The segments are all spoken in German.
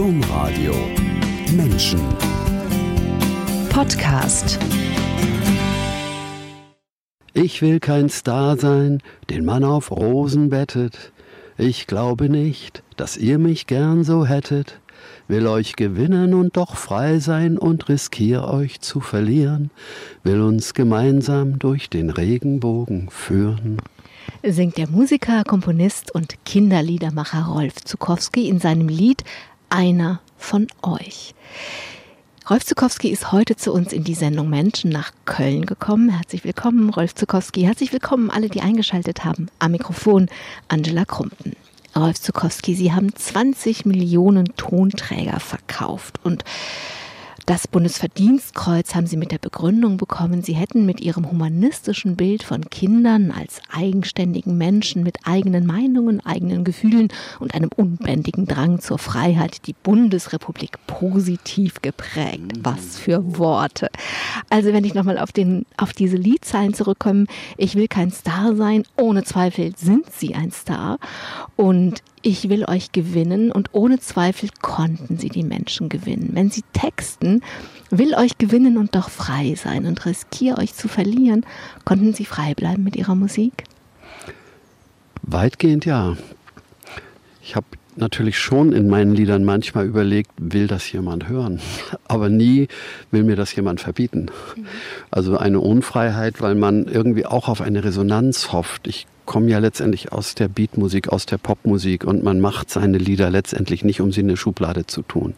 Domradio Menschen Podcast Ich will kein Star sein, den man auf Rosen bettet. Ich glaube nicht, dass ihr mich gern so hättet. Will euch gewinnen und doch frei sein und riskier euch zu verlieren. Will uns gemeinsam durch den Regenbogen führen singt der Musiker, Komponist und Kinderliedermacher Rolf Zukowski in seinem Lied Einer von euch. Rolf Zukowski ist heute zu uns in die Sendung Menschen nach Köln gekommen. Herzlich willkommen, Rolf Zukowski. Herzlich willkommen alle, die eingeschaltet haben. Am Mikrofon Angela Krumpen. Rolf Zukowski, Sie haben 20 Millionen Tonträger verkauft und das Bundesverdienstkreuz haben sie mit der Begründung bekommen, sie hätten mit ihrem humanistischen Bild von Kindern als eigenständigen Menschen mit eigenen Meinungen, eigenen Gefühlen und einem unbändigen Drang zur Freiheit die Bundesrepublik positiv geprägt. Was für Worte. Also wenn ich nochmal auf, auf diese Liedzeilen zurückkomme, ich will kein Star sein, ohne Zweifel sind sie ein Star. Und ich will euch gewinnen und ohne Zweifel konnten sie die Menschen gewinnen. Wenn sie texten, will euch gewinnen und doch frei sein und riskiere euch zu verlieren, konnten sie frei bleiben mit ihrer Musik? Weitgehend ja. Ich habe natürlich schon in meinen Liedern manchmal überlegt, will das jemand hören? Aber nie will mir das jemand verbieten. Mhm. Also eine Unfreiheit, weil man irgendwie auch auf eine Resonanz hofft. Ich komme ja letztendlich aus der Beatmusik, aus der Popmusik und man macht seine Lieder letztendlich nicht, um sie in eine Schublade zu tun.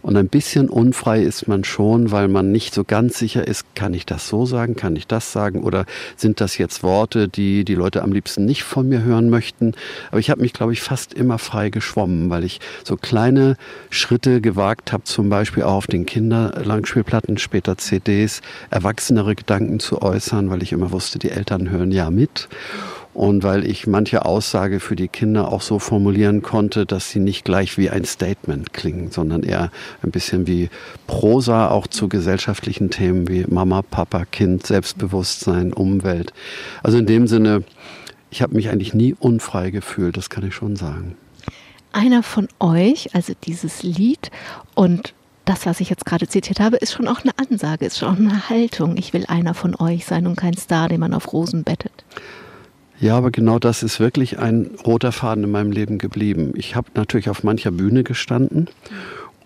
Und ein bisschen unfrei ist man schon, weil man nicht so ganz sicher ist, kann ich das so sagen, kann ich das sagen oder sind das jetzt Worte, die die Leute am liebsten nicht von mir hören möchten. Aber ich habe mich, glaube ich, fast immer frei geschwommen, weil ich so kleine Schritte gewagt habe, zum Beispiel auch auf den Kinderlangspielplatten, später CDs, erwachsenere Gedanken zu äußern, weil ich immer wusste, die Eltern hören ja mit und weil ich manche Aussage für die Kinder auch so formulieren konnte, dass sie nicht gleich wie ein Statement klingen, sondern eher ein bisschen wie Prosa auch zu gesellschaftlichen Themen wie Mama, Papa, Kind, Selbstbewusstsein, Umwelt. Also in dem Sinne, ich habe mich eigentlich nie unfrei gefühlt, das kann ich schon sagen. Einer von euch, also dieses Lied und das, was ich jetzt gerade zitiert habe, ist schon auch eine Ansage, ist schon auch eine Haltung. Ich will einer von euch sein und kein Star, den man auf Rosen bettet. Ja, aber genau das ist wirklich ein roter Faden in meinem Leben geblieben. Ich habe natürlich auf mancher Bühne gestanden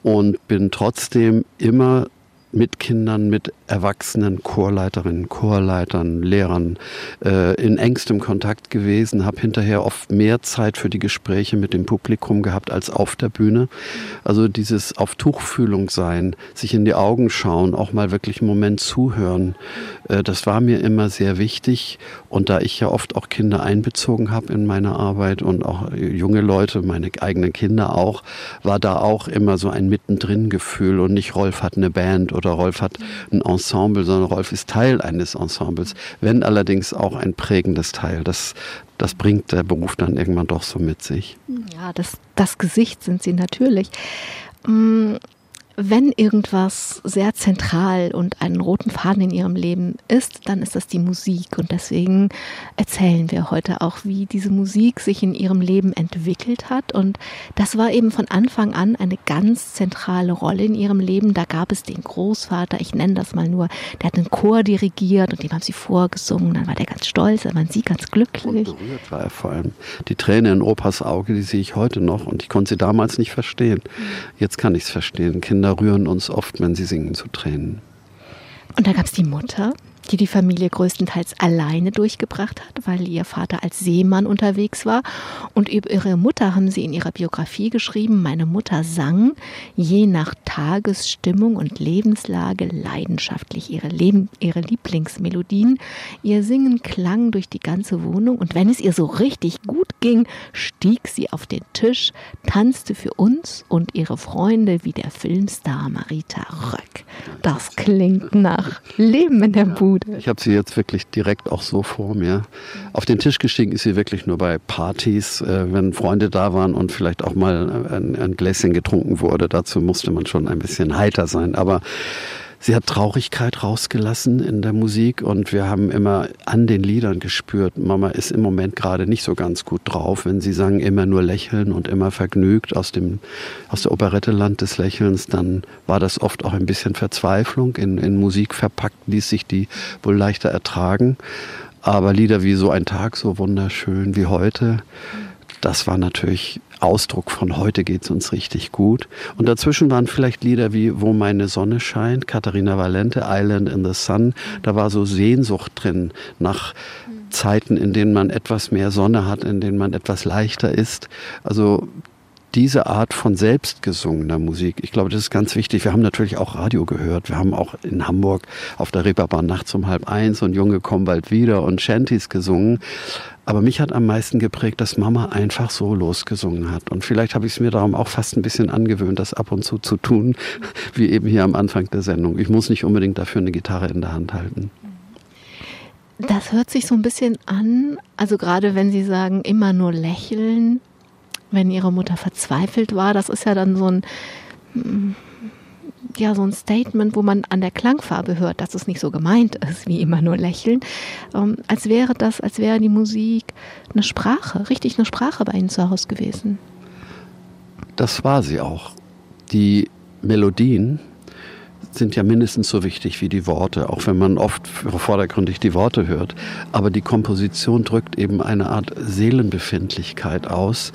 und bin trotzdem immer mit Kindern, mit Erwachsenen, Chorleiterinnen, Chorleitern, Lehrern äh, in engstem Kontakt gewesen, habe hinterher oft mehr Zeit für die Gespräche mit dem Publikum gehabt als auf der Bühne. Also dieses auf Tuchfühlung sein, sich in die Augen schauen, auch mal wirklich einen Moment zuhören, äh, das war mir immer sehr wichtig. Und da ich ja oft auch Kinder einbezogen habe in meine Arbeit und auch junge Leute, meine eigenen Kinder auch, war da auch immer so ein Mittendrin-Gefühl und nicht Rolf hat eine Band oder Rolf hat ein Ensemble, sondern Rolf ist Teil eines Ensembles, wenn allerdings auch ein prägendes Teil. Das, das bringt der Beruf dann irgendwann doch so mit sich. Ja, das, das Gesicht sind sie natürlich. Wenn irgendwas sehr zentral und einen roten Faden in ihrem Leben ist, dann ist das die Musik. Und deswegen erzählen wir heute auch, wie diese Musik sich in ihrem Leben entwickelt hat. Und das war eben von Anfang an eine ganz zentrale Rolle in ihrem Leben. Da gab es den Großvater, ich nenne das mal nur, der hat einen Chor dirigiert und dem haben sie vorgesungen. Dann war der ganz stolz, dann waren sie ganz glücklich. Und berührt war er vor allem. Die Träne in Opas Auge, die sehe ich heute noch. Und ich konnte sie damals nicht verstehen. Jetzt kann ich es verstehen. Kinder Kinder rühren uns oft, wenn sie singen, zu Tränen. Und da gab es die Mutter, die die Familie größtenteils alleine durchgebracht hat, weil ihr Vater als Seemann unterwegs war. Und über ihre Mutter haben sie in ihrer Biografie geschrieben, meine Mutter sang je nach Tagesstimmung und Lebenslage leidenschaftlich ihre, Leben, ihre Lieblingsmelodien. Ihr Singen klang durch die ganze Wohnung und wenn es ihr so richtig gut ging, stieg sie auf den Tisch, tanzte für uns und ihre Freunde wie der Filmstar Marita Röck. Das klingt nach Leben in der Bude. Bude. Ich habe sie jetzt wirklich direkt auch so vor mir. Auf den Tisch gestiegen ist sie wirklich nur bei Partys, äh, wenn Freunde da waren und vielleicht auch mal ein, ein Gläschen getrunken wurde. Dazu musste man schon ein bisschen heiter sein. Aber Sie hat Traurigkeit rausgelassen in der Musik und wir haben immer an den Liedern gespürt, Mama ist im Moment gerade nicht so ganz gut drauf. Wenn sie sagen, immer nur lächeln und immer vergnügt aus dem, aus der Operette Land des Lächelns, dann war das oft auch ein bisschen Verzweiflung. In, in Musik verpackt ließ sich die wohl leichter ertragen. Aber Lieder wie so ein Tag, so wunderschön wie heute, das war natürlich Ausdruck von heute geht's uns richtig gut. Und dazwischen waren vielleicht Lieder wie Wo meine Sonne scheint, Katharina Valente, Island in the Sun. Da war so Sehnsucht drin nach Zeiten, in denen man etwas mehr Sonne hat, in denen man etwas leichter ist. Also diese Art von selbstgesungener Musik, ich glaube, das ist ganz wichtig. Wir haben natürlich auch Radio gehört. Wir haben auch in Hamburg auf der Reeperbahn nachts um halb eins und Junge kommen bald wieder und Shanties gesungen. Aber mich hat am meisten geprägt, dass Mama einfach so losgesungen hat. Und vielleicht habe ich es mir darum auch fast ein bisschen angewöhnt, das ab und zu zu tun, wie eben hier am Anfang der Sendung. Ich muss nicht unbedingt dafür eine Gitarre in der Hand halten. Das hört sich so ein bisschen an, also gerade wenn Sie sagen, immer nur lächeln, wenn Ihre Mutter verzweifelt war, das ist ja dann so ein ja so ein Statement, wo man an der Klangfarbe hört, dass es nicht so gemeint ist, wie immer nur lächeln, ähm, als wäre das, als wäre die Musik eine Sprache, richtig eine Sprache bei Ihnen zu Hause gewesen. Das war sie auch. Die Melodien, sind ja mindestens so wichtig wie die Worte, auch wenn man oft vordergründig die Worte hört. Aber die Komposition drückt eben eine Art Seelenbefindlichkeit aus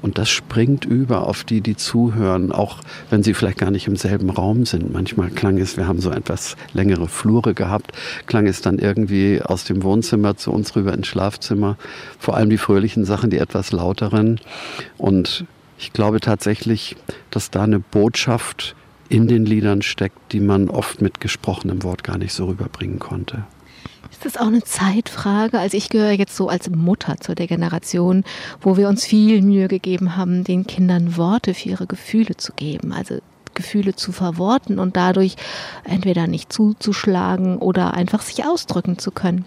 und das springt über auf die, die zuhören, auch wenn sie vielleicht gar nicht im selben Raum sind. Manchmal klang es, wir haben so etwas längere Flure gehabt, klang es dann irgendwie aus dem Wohnzimmer zu uns rüber ins Schlafzimmer. Vor allem die fröhlichen Sachen, die etwas lauteren. Und ich glaube tatsächlich, dass da eine Botschaft in den Liedern steckt, die man oft mit gesprochenem Wort gar nicht so rüberbringen konnte. Ist das auch eine Zeitfrage? Also ich gehöre jetzt so als Mutter zu der Generation, wo wir uns viel Mühe gegeben haben, den Kindern Worte für ihre Gefühle zu geben. Also Gefühle zu verworten und dadurch entweder nicht zuzuschlagen oder einfach sich ausdrücken zu können.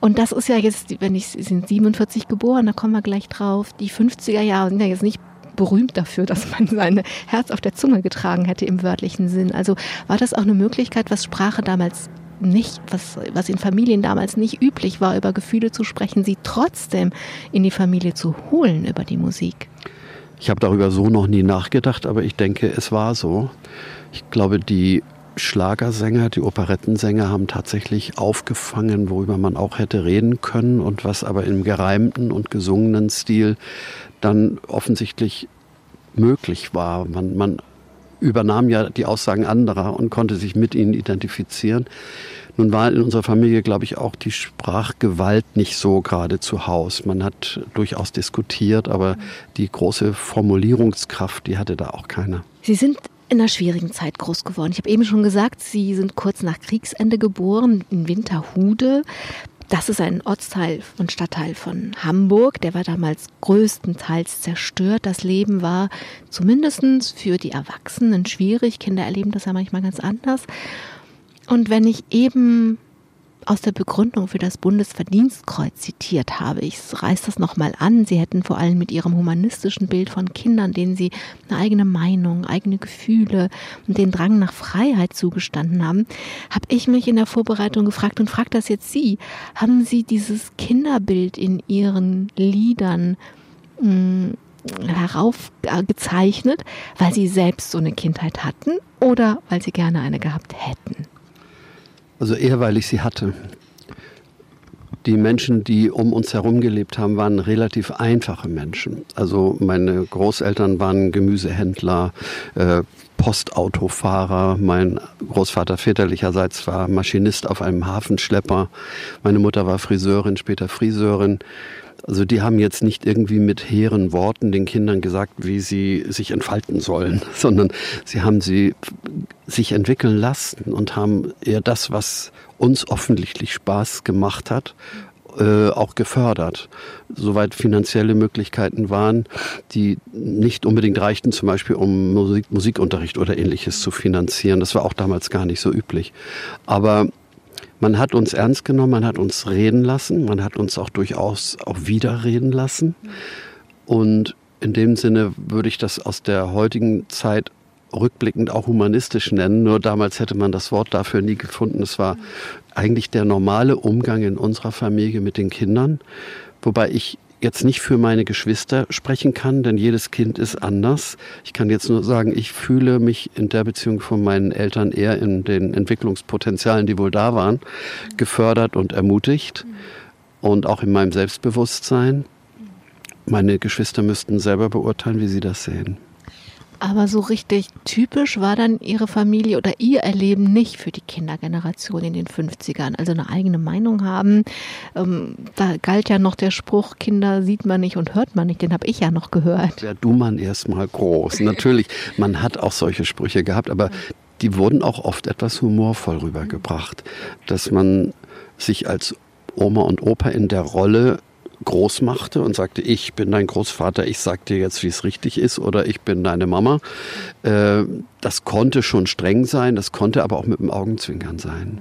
Und das ist ja jetzt, wenn ich, sind 47 geboren, da kommen wir gleich drauf, die 50er Jahre sind ja jetzt nicht berühmt dafür, dass man sein Herz auf der Zunge getragen hätte im wörtlichen Sinn. Also war das auch eine Möglichkeit, was Sprache damals nicht, was, was in Familien damals nicht üblich war, über Gefühle zu sprechen, sie trotzdem in die Familie zu holen über die Musik? Ich habe darüber so noch nie nachgedacht, aber ich denke, es war so. Ich glaube, die Schlagersänger, die Operettensänger haben tatsächlich aufgefangen, worüber man auch hätte reden können und was aber im gereimten und gesungenen Stil dann offensichtlich möglich war. Man, man übernahm ja die Aussagen anderer und konnte sich mit ihnen identifizieren. Nun war in unserer Familie, glaube ich, auch die Sprachgewalt nicht so gerade zu Haus. Man hat durchaus diskutiert, aber die große Formulierungskraft, die hatte da auch keiner. Sie sind in einer schwierigen Zeit groß geworden. Ich habe eben schon gesagt, Sie sind kurz nach Kriegsende geboren in Winterhude. Das ist ein Ortsteil und Stadtteil von Hamburg. Der war damals größtenteils zerstört. Das Leben war zumindest für die Erwachsenen schwierig. Kinder erleben das ja manchmal ganz anders. Und wenn ich eben aus der Begründung für das Bundesverdienstkreuz zitiert habe. Ich reiße das nochmal an. Sie hätten vor allem mit ihrem humanistischen Bild von Kindern, denen sie eine eigene Meinung, eigene Gefühle und den Drang nach Freiheit zugestanden haben, habe ich mich in der Vorbereitung gefragt und frage das jetzt Sie. Haben Sie dieses Kinderbild in Ihren Liedern mh, hm, heraufgezeichnet, weil Sie selbst so eine Kindheit hatten oder weil Sie gerne eine gehabt hätten? Also eher, weil ich sie hatte. Die Menschen, die um uns herum gelebt haben, waren relativ einfache Menschen. Also meine Großeltern waren Gemüsehändler, äh, Postautofahrer. Mein Großvater väterlicherseits war Maschinist auf einem Hafenschlepper. Meine Mutter war Friseurin, später Friseurin. Also die haben jetzt nicht irgendwie mit hehren Worten den Kindern gesagt, wie sie sich entfalten sollen, sondern sie haben sie sich entwickeln lassen und haben eher das, was uns offensichtlich Spaß gemacht hat, äh, auch gefördert. Soweit finanzielle Möglichkeiten waren, die nicht unbedingt reichten, zum Beispiel um Musik, Musikunterricht oder ähnliches zu finanzieren. Das war auch damals gar nicht so üblich. Aber man hat uns ernst genommen, man hat uns reden lassen, man hat uns auch durchaus auch widerreden lassen. Und in dem Sinne würde ich das aus der heutigen Zeit rückblickend auch humanistisch nennen. Nur damals hätte man das Wort dafür nie gefunden. Es war eigentlich der normale Umgang in unserer Familie mit den Kindern. Wobei ich jetzt nicht für meine Geschwister sprechen kann, denn jedes Kind ist anders. Ich kann jetzt nur sagen, ich fühle mich in der Beziehung von meinen Eltern eher in den Entwicklungspotenzialen, die wohl da waren, gefördert und ermutigt und auch in meinem Selbstbewusstsein. Meine Geschwister müssten selber beurteilen, wie sie das sehen. Aber so richtig typisch war dann Ihre Familie oder Ihr Erleben nicht für die Kindergeneration in den 50ern. Also eine eigene Meinung haben. Ähm, da galt ja noch der Spruch, Kinder sieht man nicht und hört man nicht. Den habe ich ja noch gehört. Wäre du man erstmal groß. Natürlich, man hat auch solche Sprüche gehabt, aber die wurden auch oft etwas humorvoll rübergebracht. Dass man sich als Oma und Opa in der Rolle groß machte und sagte, ich bin dein Großvater, ich sag dir jetzt, wie es richtig ist, oder ich bin deine Mama. Äh, das konnte schon streng sein, das konnte aber auch mit dem Augenzwinkern sein.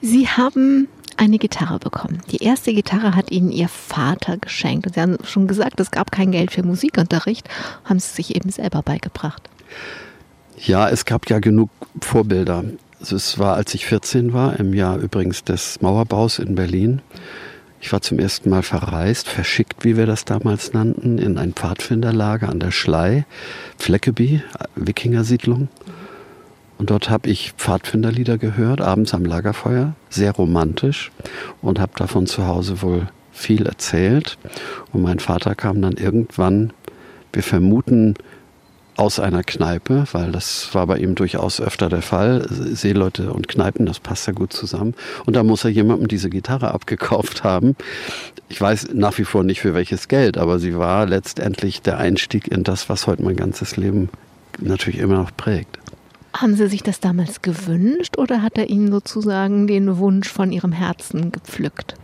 Sie haben eine Gitarre bekommen. Die erste Gitarre hat Ihnen Ihr Vater geschenkt. Und Sie haben schon gesagt, es gab kein Geld für Musikunterricht, haben Sie sich eben selber beigebracht. Ja, es gab ja genug Vorbilder. Also es war, als ich 14 war, im Jahr übrigens des Mauerbaus in Berlin. Ich war zum ersten Mal verreist, verschickt, wie wir das damals nannten, in ein Pfadfinderlager an der Schlei, Fleckeby, Wikingersiedlung. Und dort habe ich Pfadfinderlieder gehört, abends am Lagerfeuer, sehr romantisch und habe davon zu Hause wohl viel erzählt. Und mein Vater kam dann irgendwann, wir vermuten, aus einer Kneipe, weil das war bei ihm durchaus öfter der Fall. Seeleute und Kneipen, das passt ja gut zusammen. Und da muss er jemandem diese Gitarre abgekauft haben. Ich weiß nach wie vor nicht für welches Geld, aber sie war letztendlich der Einstieg in das, was heute mein ganzes Leben natürlich immer noch prägt. Haben Sie sich das damals gewünscht oder hat er Ihnen sozusagen den Wunsch von Ihrem Herzen gepflückt?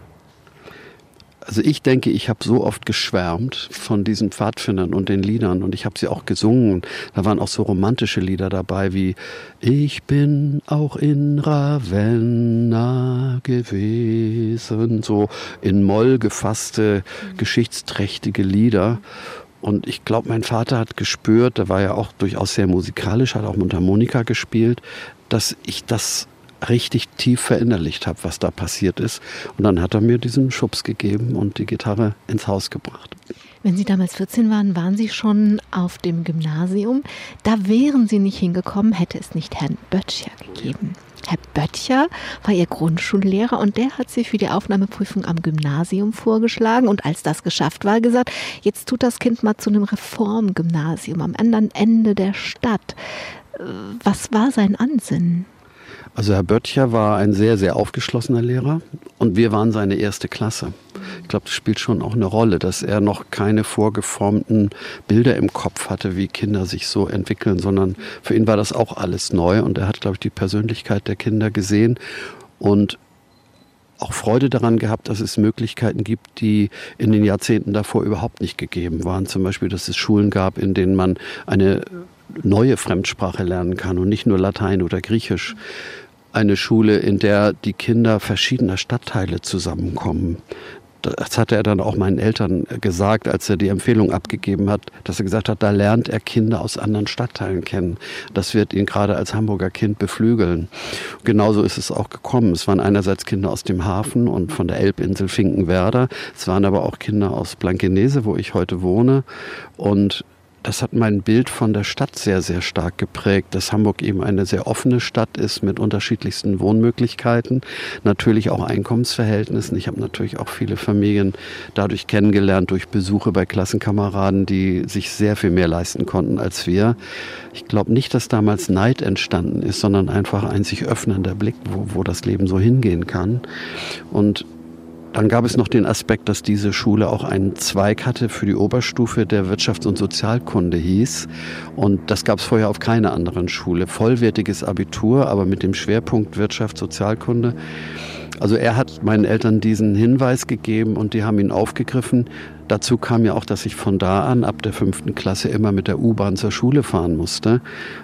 Also ich denke, ich habe so oft geschwärmt von diesen Pfadfindern und den Liedern und ich habe sie auch gesungen. Da waren auch so romantische Lieder dabei wie Ich bin auch in Ravenna gewesen, so in Moll gefasste, geschichtsträchtige Lieder. Und ich glaube, mein Vater hat gespürt, der war ja auch durchaus sehr musikalisch, hat auch Mundharmonika gespielt, dass ich das richtig tief verinnerlicht habe, was da passiert ist. Und dann hat er mir diesen Schubs gegeben und die Gitarre ins Haus gebracht. Wenn Sie damals 14 waren, waren Sie schon auf dem Gymnasium. Da wären Sie nicht hingekommen, hätte es nicht Herrn Böttcher gegeben. Herr Böttcher war Ihr Grundschullehrer und der hat Sie für die Aufnahmeprüfung am Gymnasium vorgeschlagen und als das geschafft war, gesagt, jetzt tut das Kind mal zu einem Reformgymnasium am anderen Ende der Stadt. Äh, was war sein Ansinnen? Also Herr Böttcher war ein sehr, sehr aufgeschlossener Lehrer und wir waren seine erste Klasse. Ich glaube, das spielt schon auch eine Rolle, dass er noch keine vorgeformten Bilder im Kopf hatte, wie Kinder sich so entwickeln, sondern für ihn war das auch alles neu und er hat, glaube ich, die Persönlichkeit der Kinder gesehen und auch Freude daran gehabt, dass es Möglichkeiten gibt, die in den Jahrzehnten davor überhaupt nicht gegeben waren. Zum Beispiel, dass es Schulen gab, in denen man eine neue Fremdsprache lernen kann und nicht nur Latein oder Griechisch eine Schule, in der die Kinder verschiedener Stadtteile zusammenkommen. Das hatte er dann auch meinen Eltern gesagt, als er die Empfehlung abgegeben hat, dass er gesagt hat, da lernt er Kinder aus anderen Stadtteilen kennen. Das wird ihn gerade als Hamburger Kind beflügeln. Genauso ist es auch gekommen. Es waren einerseits Kinder aus dem Hafen und von der Elbinsel Finkenwerder. Es waren aber auch Kinder aus Blankenese, wo ich heute wohne. Und das hat mein Bild von der Stadt sehr, sehr stark geprägt, dass Hamburg eben eine sehr offene Stadt ist mit unterschiedlichsten Wohnmöglichkeiten, natürlich auch Einkommensverhältnissen. Ich habe natürlich auch viele Familien dadurch kennengelernt, durch Besuche bei Klassenkameraden, die sich sehr viel mehr leisten konnten als wir. Ich glaube nicht, dass damals Neid entstanden ist, sondern einfach ein sich öffnender Blick, wo, wo das Leben so hingehen kann. Und dann gab es noch den Aspekt, dass diese Schule auch einen Zweig hatte für die Oberstufe, der Wirtschafts- und Sozialkunde hieß. Und das gab es vorher auf keiner anderen Schule. Vollwertiges Abitur, aber mit dem Schwerpunkt Wirtschaft, Sozialkunde. Also er hat meinen Eltern diesen Hinweis gegeben und die haben ihn aufgegriffen. Dazu kam ja auch, dass ich von da an, ab der fünften Klasse, immer mit der U-Bahn zur Schule fahren musste.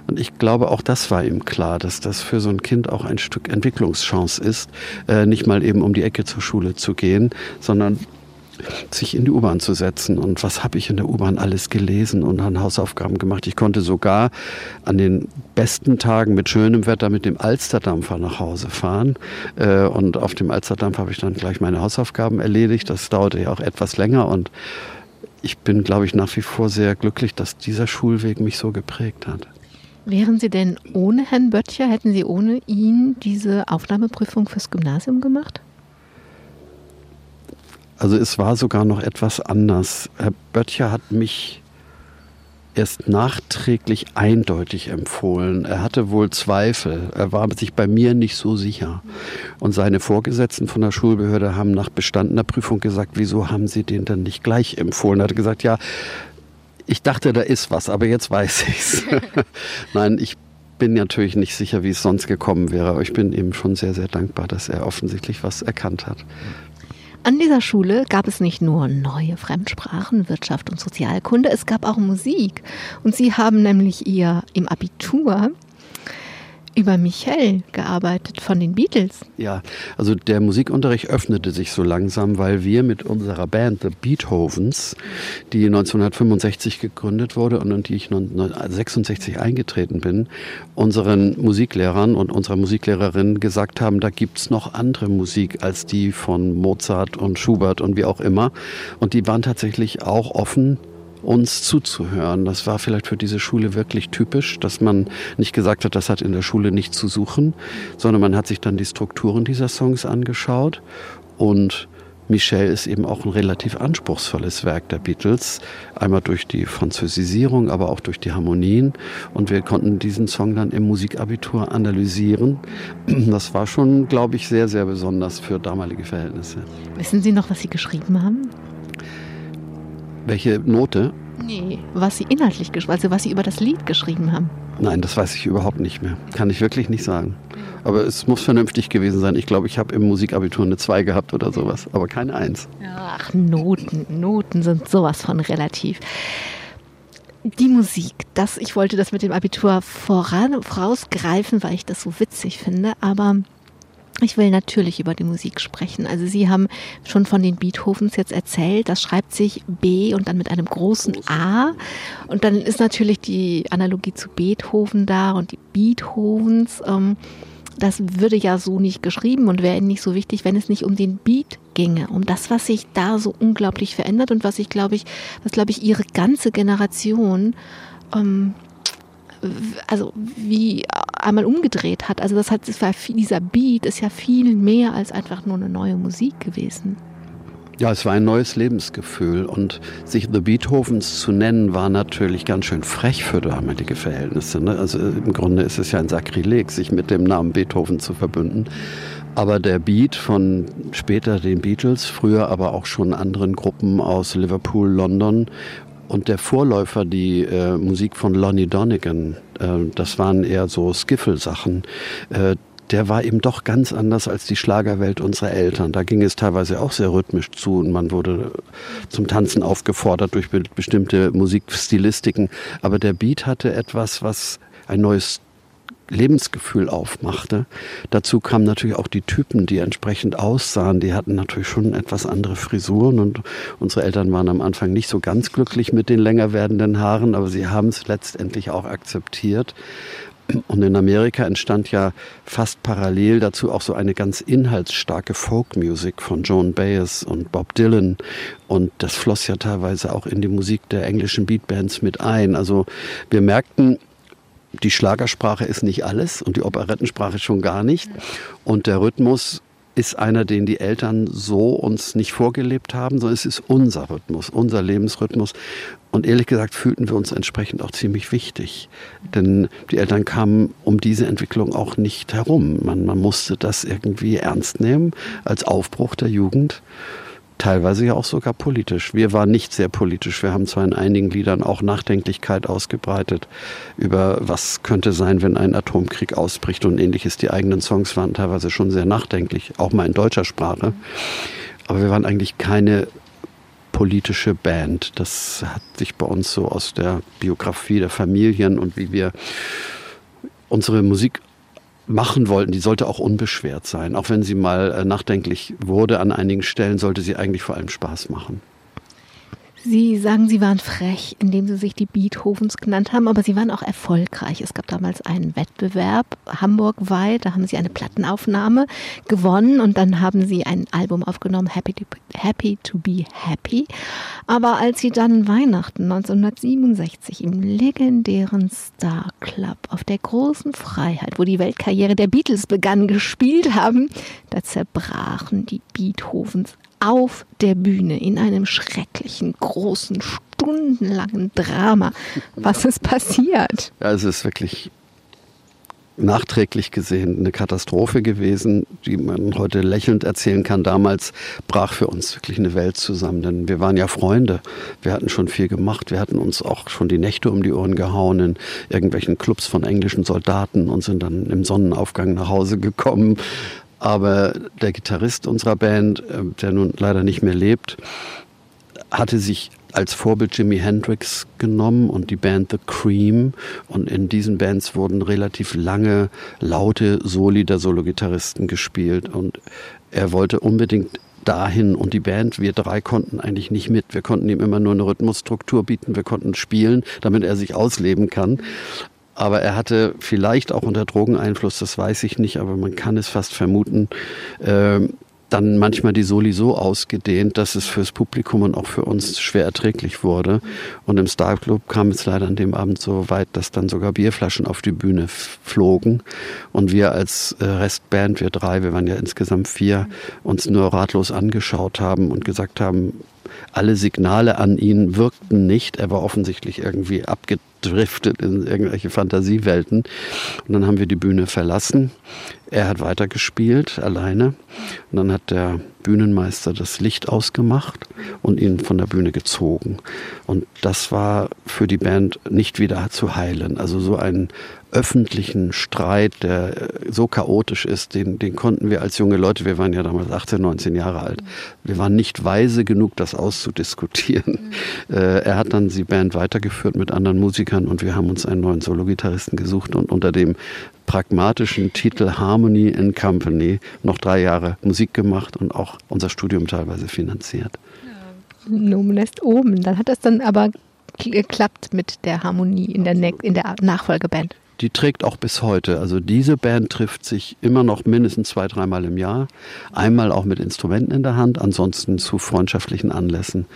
Und ich glaube, auch das war ihm klar, dass das für so ein Kind auch ein Stück Entwicklungschance ist, äh, nicht mal eben um die Ecke zur Schule zu gehen, sondern sich in die U-Bahn zu setzen. Und was habe ich in der U-Bahn alles gelesen und an Hausaufgaben gemacht? Ich konnte sogar an den besten Tagen mit schönem Wetter mit dem Alsterdampfer nach Hause fahren. Äh, und auf dem Alsterdampfer habe ich dann gleich meine Hausaufgaben erledigt. Das dauerte ja auch etwas länger und ich bin, glaube ich, nach wie vor sehr glücklich, dass dieser Schulweg mich so geprägt hat. Wären Sie denn ohne Herrn Böttcher, hätten Sie ohne ihn diese Aufnahmeprüfung fürs Gymnasium gemacht? Also es war sogar noch etwas anders. Herr Böttcher hat mich erst nachträglich eindeutig empfohlen. Er hatte wohl Zweifel. Er war sich bei mir nicht so sicher. Und seine Vorgesetzten von der Schulbehörde haben nach bestandener Prüfung gesagt, wieso haben Sie den denn nicht gleich empfohlen? Er hat gesagt, ja, ich dachte, da ist was, aber jetzt weiß ich's. Nein, ich bin natürlich nicht sicher, wie es sonst gekommen wäre, aber ich bin ihm schon sehr, sehr dankbar, dass er offensichtlich was erkannt hat. An dieser Schule gab es nicht nur neue Fremdsprachen, Wirtschaft und Sozialkunde, es gab auch Musik. Und sie haben nämlich ihr im Abitur über Michel gearbeitet von den Beatles. Ja, also der Musikunterricht öffnete sich so langsam, weil wir mit unserer Band The Beethovens, die 1965 gegründet wurde und in die ich 1966 eingetreten bin, unseren Musiklehrern und unserer Musiklehrerin gesagt haben, da gibt's noch andere Musik als die von Mozart und Schubert und wie auch immer. Und die waren tatsächlich auch offen uns zuzuhören. Das war vielleicht für diese Schule wirklich typisch, dass man nicht gesagt hat, das hat in der Schule nichts zu suchen, sondern man hat sich dann die Strukturen dieser Songs angeschaut und Michel ist eben auch ein relativ anspruchsvolles Werk der Beatles, einmal durch die Französisierung, aber auch durch die Harmonien. Und wir konnten diesen Song dann im Musikabitur analysieren. Das war schon, glaube ich, sehr, sehr besonders für damalige Verhältnisse. Wissen Sie noch, was Sie geschrieben haben? Welche Note? Nee, was Sie inhaltlich geschrieben also was Sie über das Lied geschrieben haben. Nein, das weiß ich überhaupt nicht mehr. Kann ich wirklich nicht sagen. Aber es muss vernünftig gewesen sein. Ich glaube, ich habe im Musikabitur eine 2 gehabt oder sowas, aber keine 1. Ach, Noten. Noten sind sowas von relativ. Die Musik, das, ich wollte das mit dem Abitur voran, vorausgreifen, weil ich das so witzig finde, aber ich will natürlich über die Musik sprechen. Also Sie haben schon von den Beethovens jetzt erzählt. Das schreibt sich B und dann mit einem großen A. Und dann ist natürlich die Analogie zu Beethoven da und die Beethovens. Ähm, das würde ja so nicht geschrieben und wäre nicht so wichtig, wenn es nicht um den Beat ginge, um das, was sich da so unglaublich verändert und was ich glaube ich, was glaube ich Ihre ganze Generation ähm, also wie einmal umgedreht hat. Also das hat, das war dieser Beat ist ja viel mehr als einfach nur eine neue Musik gewesen. Ja, es war ein neues Lebensgefühl und sich The Beethovens zu nennen, war natürlich ganz schön frech für damalige Verhältnisse. Ne? Also im Grunde ist es ja ein Sakrileg, sich mit dem Namen Beethoven zu verbünden. Aber der Beat von später den Beatles, früher aber auch schon anderen Gruppen aus Liverpool, London und der Vorläufer, die äh, Musik von Lonnie Donegan, äh, das waren eher so Skiffle-Sachen. Äh, der war eben doch ganz anders als die Schlagerwelt unserer Eltern. Da ging es teilweise auch sehr rhythmisch zu und man wurde zum Tanzen aufgefordert durch bestimmte Musikstilistiken. Aber der Beat hatte etwas, was ein neues Lebensgefühl aufmachte. Dazu kamen natürlich auch die Typen, die entsprechend aussahen. Die hatten natürlich schon etwas andere Frisuren und unsere Eltern waren am Anfang nicht so ganz glücklich mit den länger werdenden Haaren, aber sie haben es letztendlich auch akzeptiert. Und in Amerika entstand ja fast parallel dazu auch so eine ganz inhaltsstarke Folkmusik von Joan Baez und Bob Dylan. Und das floss ja teilweise auch in die Musik der englischen Beatbands mit ein. Also wir merkten, die Schlagersprache ist nicht alles und die Operettensprache schon gar nicht. Und der Rhythmus ist einer, den die Eltern so uns nicht vorgelebt haben, sondern es ist unser Rhythmus, unser Lebensrhythmus. Und ehrlich gesagt fühlten wir uns entsprechend auch ziemlich wichtig. Denn die Eltern kamen um diese Entwicklung auch nicht herum. Man, man musste das irgendwie ernst nehmen als Aufbruch der Jugend teilweise ja auch sogar politisch. Wir waren nicht sehr politisch. Wir haben zwar in einigen Liedern auch Nachdenklichkeit ausgebreitet über was könnte sein, wenn ein Atomkrieg ausbricht und ähnliches. Die eigenen Songs waren teilweise schon sehr nachdenklich, auch mal in deutscher Sprache. Aber wir waren eigentlich keine politische Band. Das hat sich bei uns so aus der Biografie der Familien und wie wir unsere Musik machen wollten, die sollte auch unbeschwert sein. Auch wenn sie mal äh, nachdenklich wurde an einigen Stellen, sollte sie eigentlich vor allem Spaß machen. Sie sagen, Sie waren frech, indem Sie sich die Beethovens genannt haben, aber Sie waren auch erfolgreich. Es gab damals einen Wettbewerb, hamburgweit, da haben Sie eine Plattenaufnahme gewonnen und dann haben Sie ein Album aufgenommen, Happy to, Happy to Be Happy. Aber als Sie dann Weihnachten 1967 im legendären Star Club auf der großen Freiheit, wo die Weltkarriere der Beatles begann, gespielt haben, da zerbrachen die Beethovens auf der Bühne in einem schrecklichen, großen, stundenlangen Drama. Was ist passiert? Ja, es ist wirklich nachträglich gesehen eine Katastrophe gewesen, die man heute lächelnd erzählen kann. Damals brach für uns wirklich eine Welt zusammen, denn wir waren ja Freunde. Wir hatten schon viel gemacht. Wir hatten uns auch schon die Nächte um die Ohren gehauen in irgendwelchen Clubs von englischen Soldaten und sind dann im Sonnenaufgang nach Hause gekommen. Aber der Gitarrist unserer Band, äh, der nun leider nicht mehr lebt, hatte sich als Vorbild Jimi Hendrix genommen und die Band The Cream. Und in diesen Bands wurden relativ lange, laute Soli der Solo-Gitarristen gespielt. Und er wollte unbedingt dahin und die Band, wir drei konnten eigentlich nicht mit. Wir konnten ihm immer nur eine Rhythmusstruktur bieten, wir konnten spielen, damit er sich ausleben kann. Aber er hatte vielleicht auch unter Drogeneinfluss, das weiß ich nicht, aber man kann es fast vermuten, äh, dann manchmal die Soli so ausgedehnt, dass es fürs Publikum und auch für uns schwer erträglich wurde. Und im Star Club kam es leider an dem Abend so weit, dass dann sogar Bierflaschen auf die Bühne flogen. Und wir als äh, Restband, wir drei, wir waren ja insgesamt vier, uns nur ratlos angeschaut haben und gesagt haben, alle Signale an ihn wirkten nicht. Er war offensichtlich irgendwie abgedriftet in irgendwelche Fantasiewelten. Und dann haben wir die Bühne verlassen. Er hat weitergespielt, alleine. Und dann hat der Bühnenmeister das Licht ausgemacht und ihn von der Bühne gezogen. Und das war für die Band nicht wieder zu heilen. Also so ein öffentlichen Streit, der so chaotisch ist, den, den konnten wir als junge Leute, wir waren ja damals 18, 19 Jahre alt, wir waren nicht weise genug, das auszudiskutieren. Mhm. Äh, er hat dann die Band weitergeführt mit anderen Musikern und wir haben uns einen neuen Solo-Gitarristen gesucht und unter dem pragmatischen Titel Harmony in Company noch drei Jahre Musik gemacht und auch unser Studium teilweise finanziert. Nomen ist oben. Dann hat das dann aber geklappt mit der Harmonie in der, in der Nachfolgeband die trägt auch bis heute. Also diese Band trifft sich immer noch mindestens zwei, dreimal im Jahr. Einmal auch mit Instrumenten in der Hand, ansonsten zu freundschaftlichen Anlässen.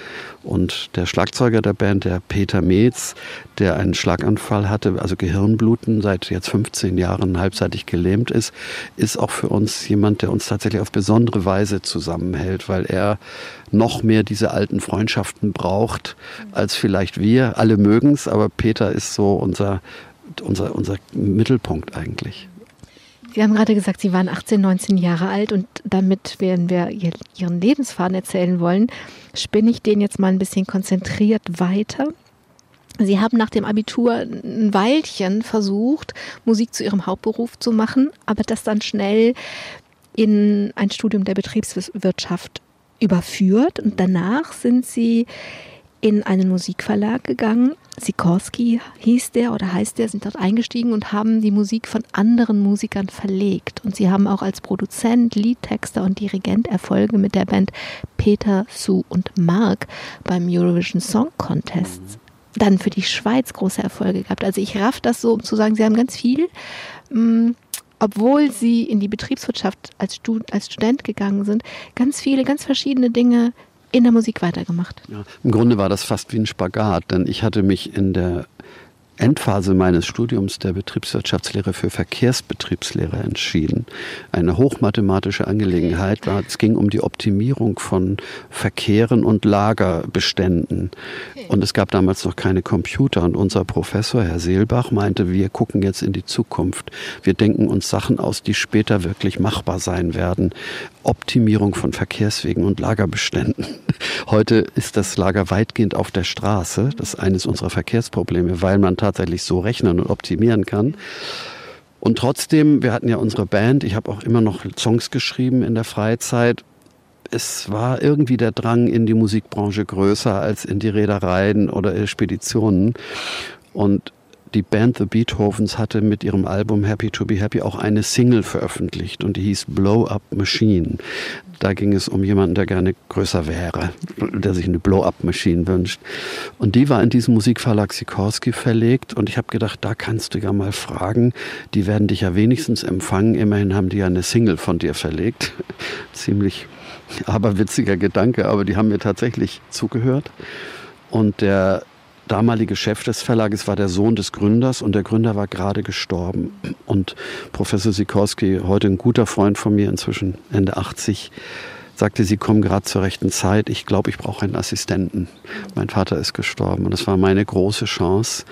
Und der Schlagzeuger der Band, der Peter Metz, der einen Schlaganfall hatte, also Gehirnbluten, seit jetzt 15 Jahren halbseitig gelähmt ist, ist auch für uns jemand, der uns tatsächlich auf besondere Weise zusammenhält, weil er noch mehr diese alten Freundschaften braucht, als vielleicht wir. Alle mögen es, aber Peter ist so unser unser, unser Mittelpunkt eigentlich. Sie haben gerade gesagt, Sie waren 18, 19 Jahre alt und damit, wenn wir Ihren Lebensfaden erzählen wollen, spinne ich den jetzt mal ein bisschen konzentriert weiter. Sie haben nach dem Abitur ein Weilchen versucht, Musik zu Ihrem Hauptberuf zu machen, aber das dann schnell in ein Studium der Betriebswirtschaft überführt und danach sind Sie in einen Musikverlag gegangen. Sikorski hieß der oder heißt der, sind dort eingestiegen und haben die Musik von anderen Musikern verlegt. Und sie haben auch als Produzent, Liedtexter und Dirigent Erfolge mit der Band Peter, Sue und Mark beim Eurovision Song Contest dann für die Schweiz große Erfolge gehabt. Also ich raff das so, um zu sagen, sie haben ganz viel, mh, mm, obwohl sie in die Betriebswirtschaft als, Stud als Student gegangen sind, ganz viele, ganz verschiedene Dinge in der Musik weitergemacht? Ja, Im Grunde war das fast wie ein Spagat, denn ich hatte mich in der Endphase meines Studiums der Betriebswirtschaftslehre für Verkehrsbetriebslehre entschieden. Eine hochmathematische Angelegenheit war, es ging um die Optimierung von Verkehren und Lagerbeständen. Und es gab damals noch keine Computer und unser Professor, Herr Seelbach, meinte, wir gucken jetzt in die Zukunft. Wir denken uns Sachen aus, die später wirklich machbar sein werden. Optimierung von Verkehrswegen und Lagerbeständen. Heute ist das Lager weitgehend auf der Straße. Das ist eines unserer Verkehrsprobleme, weil man tatsächlich so rechnen und optimieren kann. Und trotzdem, wir hatten ja unsere Band, ich habe auch immer noch Songs geschrieben in der Freizeit. Es war irgendwie der Drang in die Musikbranche größer als in die Reedereien oder Speditionen. Und die Band The Beethovens hatte mit ihrem Album Happy to Be Happy auch eine Single veröffentlicht und die hieß Blow Up Machine. Da ging es um jemanden, der gerne größer wäre, der sich eine Blow-Up-Machine wünscht. Und die war in diesem Musikverlag Sikorski verlegt und ich habe gedacht, da kannst du ja mal fragen. Die werden dich ja wenigstens empfangen. Immerhin haben die ja eine Single von dir verlegt. Ziemlich aberwitziger Gedanke, aber die haben mir tatsächlich zugehört. Und der damalige Chef des Verlages war der Sohn des Gründers und der Gründer war gerade gestorben. Und Professor Sikorski, heute ein guter Freund von mir, inzwischen Ende 80, sagte, Sie kommen gerade zur rechten Zeit. Ich glaube, ich brauche einen Assistenten. Mein Vater ist gestorben und es war meine große Chance,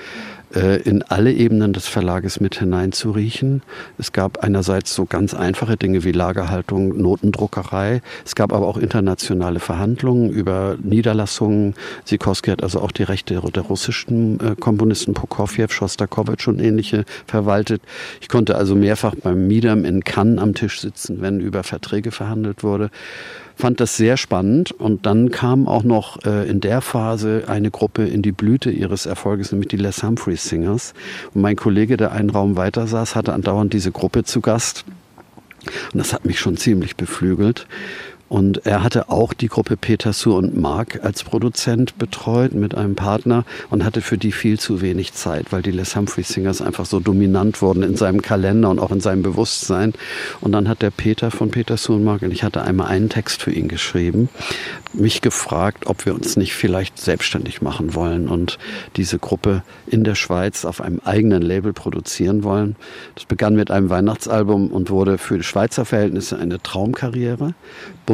in alle Ebenen des Verlages mit hineinzuriechen. Es gab einerseits so ganz einfache Dinge wie Lagerhaltung, Notendruckerei. Es gab aber auch internationale Verhandlungen über Niederlassungen. Sikorski hat also auch die Rechte der russischen äh, Komponisten Prokofjew, Schostakowitsch und ähnliche verwaltet. Ich konnte also mehrfach beim Miedam in Cannes am Tisch sitzen, wenn über Verträge verhandelt wurde fand das sehr spannend. Und dann kam auch noch äh, in der Phase eine Gruppe in die Blüte ihres Erfolges, nämlich die Les Humphreys Singers. Und mein Kollege, der einen Raum weiter saß, hatte andauernd diese Gruppe zu Gast. Und das hat mich schon ziemlich beflügelt. Und er hatte auch die Gruppe Peter Sur und Mark als Produzent betreut mit einem Partner und hatte für die viel zu wenig Zeit, weil die Les Humphrey Singers einfach so dominant wurden in seinem Kalender und auch in seinem Bewusstsein. Und dann hat der Peter von Peter Sur und Mark, und ich hatte einmal einen Text für ihn geschrieben, mich gefragt, ob wir uns nicht vielleicht selbstständig machen wollen und diese Gruppe in der Schweiz auf einem eigenen Label produzieren wollen. Das begann mit einem Weihnachtsalbum und wurde für die Schweizer Verhältnisse eine Traumkarriere.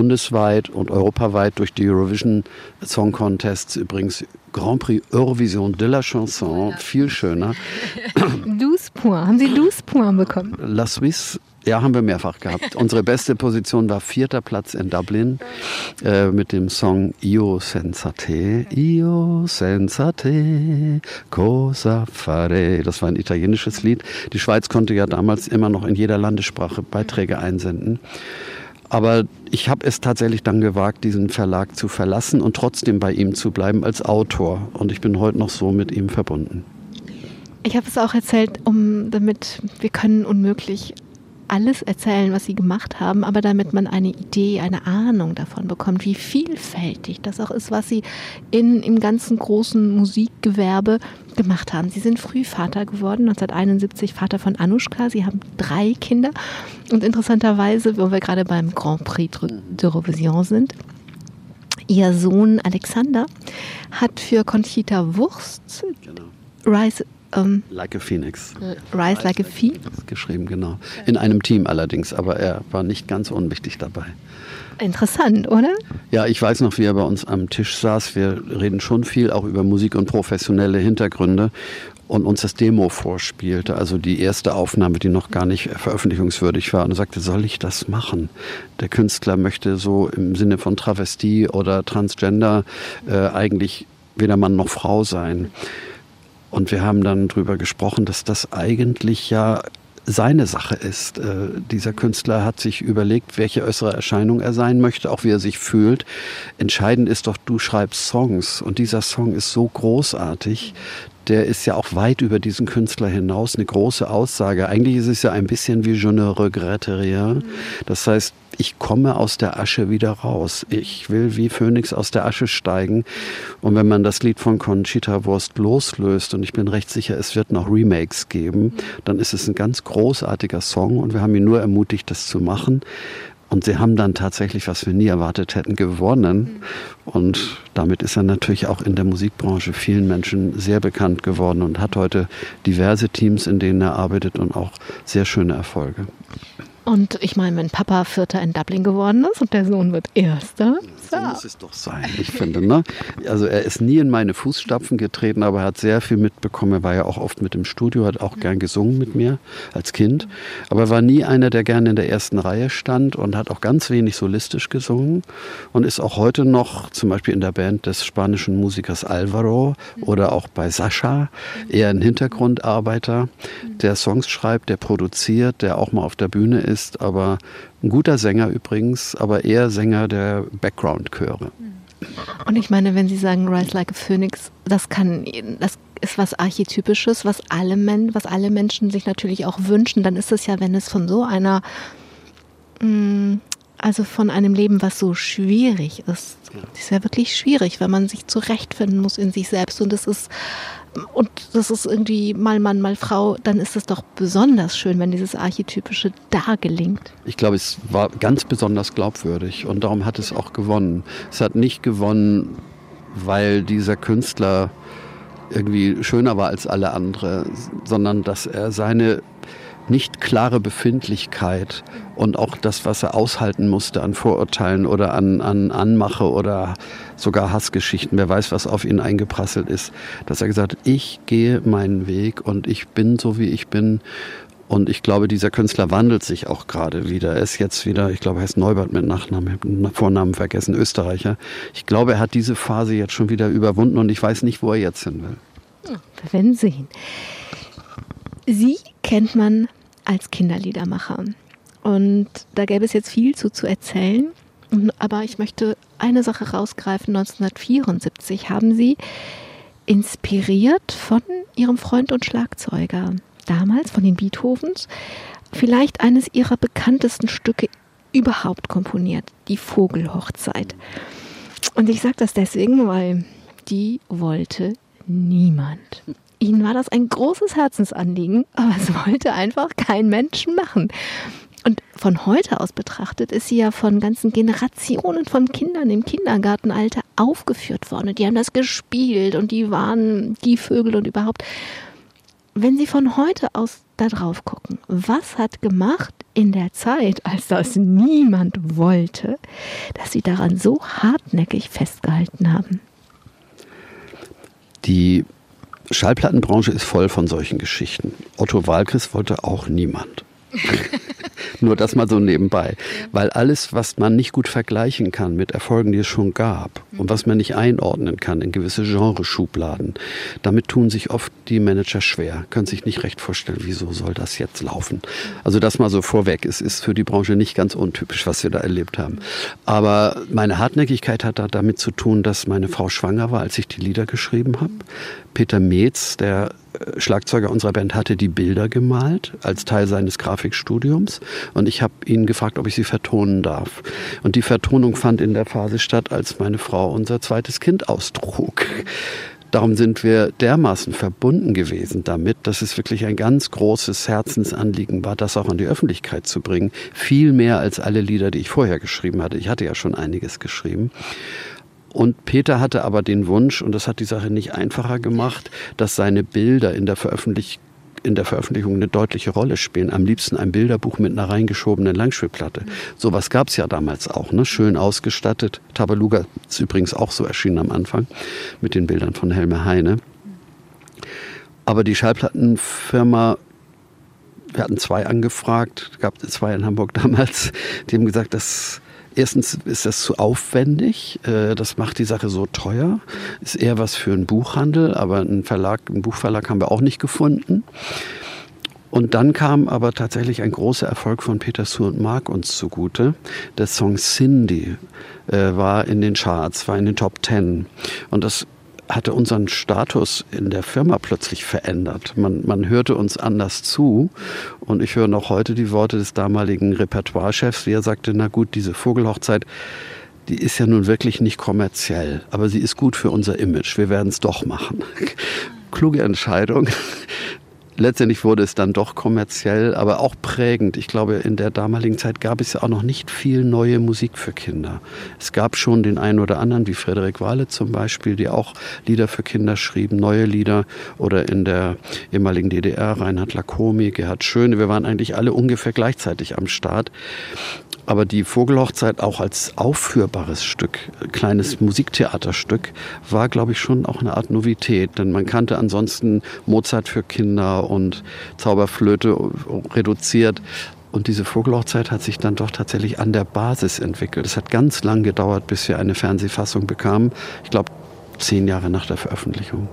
Bund bundesweit und europaweit durch die Eurovision Song Contests übrigens Grand Prix Eurovision de la Chanson, viel schöner. 12 Points, haben Sie 12 Points bekommen? La Suisse ja, haben wir mehrfach gehabt. Unsere beste Position war vierter Platz in Dublin äh, mit dem Song Io senza te, Io senza te, cosa fare. Das war ein italienisches Lied. Die Schweiz konnte ja damals immer noch in jeder Landessprache Beiträge einsenden. Aber ich habe es tatsächlich dann gewagt, diesen Verlag zu verlassen und trotzdem bei ihm zu bleiben als Autor. Und ich bin heute noch so mit ihm verbunden. Ich habe es auch erzählt, um damit wir können unmöglich alles erzählen, was sie gemacht haben, aber damit man eine Idee, eine Ahnung davon bekommt, wie vielfältig das auch ist, was sie in, im ganzen großen Musikgewerbe gemacht haben. Sie sind früh Vater geworden, 1971 Vater von Anushka. Sie haben drei Kinder. Und interessanterweise, wo wir gerade beim Grand Prix d'Eurovision sind, ihr Sohn Alexander hat für Conchita Wurst genau. Rise ähm, like a Phoenix. Rise like a Phoenix. Geschrieben, genau. In einem Team allerdings, aber er war nicht ganz unwichtig dabei. Interessant, oder? Ja, ich weiß noch, wie er bei uns am Tisch saß. Wir reden schon viel auch über Musik und professionelle Hintergründe und uns das Demo vorspielte, also die erste Aufnahme, die noch gar nicht veröffentlichungswürdig war. Und sagte, soll ich das machen? Der Künstler möchte so im Sinne von Travestie oder Transgender äh, eigentlich weder Mann noch Frau sein. Und wir haben dann darüber gesprochen, dass das eigentlich ja seine Sache ist. Äh, dieser Künstler hat sich überlegt, welche äußere Erscheinung er sein möchte, auch wie er sich fühlt. Entscheidend ist doch, du schreibst Songs und dieser Song ist so großartig, der ist ja auch weit über diesen Künstler hinaus eine große Aussage. Eigentlich ist es ja ein bisschen wie Je ne regrette rien. Das heißt, ich komme aus der Asche wieder raus. Ich will wie Phönix aus der Asche steigen. Und wenn man das Lied von Conchita Wurst loslöst, und ich bin recht sicher, es wird noch Remakes geben, dann ist es ein ganz großartiger Song und wir haben ihn nur ermutigt, das zu machen. Und sie haben dann tatsächlich, was wir nie erwartet hätten, gewonnen. Und damit ist er natürlich auch in der Musikbranche vielen Menschen sehr bekannt geworden und hat heute diverse Teams, in denen er arbeitet und auch sehr schöne Erfolge. Und ich meine, wenn Papa Vierter in Dublin geworden ist und der Sohn wird Erster. So muss es doch sein, ich finde. Ne? Also er ist nie in meine Fußstapfen getreten, aber er hat sehr viel mitbekommen. Er war ja auch oft mit im Studio, hat auch gern gesungen mit mir als Kind. Aber er war nie einer, der gerne in der ersten Reihe stand und hat auch ganz wenig solistisch gesungen und ist auch heute noch zum Beispiel in der Band des spanischen Musikers Alvaro oder auch bei Sascha eher ein Hintergrundarbeiter, der Songs schreibt, der produziert, der auch mal auf der Bühne ist, aber ein guter Sänger übrigens, aber eher Sänger der Background-Chöre. Und ich meine, wenn Sie sagen Rise Like a Phoenix, das kann, das ist was Archetypisches, was alle, Men was alle Menschen sich natürlich auch wünschen. Dann ist es ja, wenn es von so einer, mm, also von einem Leben, was so schwierig ist. Ist ja wirklich schwierig, wenn man sich zurechtfinden muss in sich selbst. Und das ist und das ist irgendwie mal Mann, mal Frau, dann ist es doch besonders schön, wenn dieses Archetypische da gelingt. Ich glaube, es war ganz besonders glaubwürdig und darum hat es auch gewonnen. Es hat nicht gewonnen, weil dieser Künstler irgendwie schöner war als alle andere, sondern dass er seine nicht klare Befindlichkeit und auch das, was er aushalten musste an Vorurteilen oder an, an Anmache oder sogar Hassgeschichten, wer weiß, was auf ihn eingeprasselt ist, dass er gesagt hat, ich gehe meinen Weg und ich bin so, wie ich bin. Und ich glaube, dieser Künstler wandelt sich auch gerade wieder. Er ist jetzt wieder, ich glaube, er heißt Neubert mit Nachnamen, Vornamen vergessen, Österreicher. Ich glaube, er hat diese Phase jetzt schon wieder überwunden und ich weiß nicht, wo er jetzt hin will. Wir werden sehen. Sie kennt man als Kinderliedermacher. Und da gäbe es jetzt viel zu, zu erzählen. Aber ich möchte eine Sache rausgreifen. 1974 haben Sie inspiriert von Ihrem Freund und Schlagzeuger, damals von den Beethovens, vielleicht eines Ihrer bekanntesten Stücke überhaupt komponiert, die Vogelhochzeit. Und ich sage das deswegen, weil die wollte niemand. Ihnen war das ein großes Herzensanliegen, aber es wollte einfach kein Mensch machen. Und von heute aus betrachtet ist sie ja von ganzen Generationen von Kindern im Kindergartenalter aufgeführt worden. Die haben das gespielt und die waren die Vögel und überhaupt. Wenn Sie von heute aus da drauf gucken, was hat gemacht in der Zeit, als das niemand wollte, dass Sie daran so hartnäckig festgehalten haben? Die Schallplattenbranche ist voll von solchen Geschichten. Otto Walkes wollte auch niemand. Nur das mal so nebenbei. Weil alles, was man nicht gut vergleichen kann mit Erfolgen, die es schon gab und was man nicht einordnen kann in gewisse Genreschubladen, damit tun sich oft die Manager schwer, können sich nicht recht vorstellen, wieso soll das jetzt laufen. Also das mal so vorweg. Es ist für die Branche nicht ganz untypisch, was wir da erlebt haben. Aber meine Hartnäckigkeit hat da damit zu tun, dass meine Frau schwanger war, als ich die Lieder geschrieben habe. Peter Metz, der äh, Schlagzeuger unserer Band hatte die Bilder gemalt als Teil seines Grafikstudiums und ich habe ihn gefragt, ob ich sie vertonen darf. Und die Vertonung fand in der Phase statt, als meine Frau unser zweites Kind austrug. Darum sind wir dermaßen verbunden gewesen damit, dass es wirklich ein ganz großes Herzensanliegen war, das auch an die Öffentlichkeit zu bringen. Viel mehr als alle Lieder, die ich vorher geschrieben hatte. Ich hatte ja schon einiges geschrieben. Und Peter hatte aber den Wunsch, und das hat die Sache nicht einfacher gemacht, dass seine Bilder in der, Veröffentlich in der Veröffentlichung eine deutliche Rolle spielen. Am liebsten ein Bilderbuch mit einer reingeschobenen Langspielplatte. Sowas gab es ja damals auch, ne? schön ausgestattet. Tabaluga ist übrigens auch so erschienen am Anfang mit den Bildern von Helme Heine. Aber die Schallplattenfirma wir hatten zwei angefragt, gab zwei in Hamburg damals, die haben gesagt, das Erstens ist das zu aufwendig, äh, das macht die Sache so teuer, ist eher was für einen Buchhandel, aber einen Verlag, einen Buchverlag haben wir auch nicht gefunden. Und dann kam aber tatsächlich ein großer Erfolg von Peter Suhr und Mark uns zugute. Der Song Cindy äh, war in den Charts, war in den Top Ten. Und das hatte unseren Status in der Firma plötzlich verändert. Man, man hörte uns anders zu. Und ich höre noch heute die Worte des damaligen Repertoirechefs, wie er sagte, na gut, diese Vogelhochzeit, die ist ja nun wirklich nicht kommerziell, aber sie ist gut für unser Image. Wir werden es doch machen. Kluge Entscheidung letztendlich wurde es dann doch kommerziell, aber auch prägend. Ich glaube, in der damaligen Zeit gab es ja auch noch nicht viel neue Musik für Kinder. Es gab schon den einen oder anderen, wie Frederik Wahle zum Beispiel, die auch Lieder für Kinder schrieben, neue Lieder. Oder in der ehemaligen DDR Reinhard Lacomi, Gerhard Schöne. Wir waren eigentlich alle ungefähr gleichzeitig am Start. Aber die Vogelhochzeit auch als aufführbares Stück, kleines Musiktheaterstück, war, glaube ich, schon auch eine Art Novität. Denn man kannte ansonsten Mozart für Kinder und Zauberflöte reduziert. Und diese Vogelhochzeit hat sich dann doch tatsächlich an der Basis entwickelt. Es hat ganz lang gedauert, bis wir eine Fernsehfassung bekamen. Ich glaube, zehn Jahre nach der Veröffentlichung.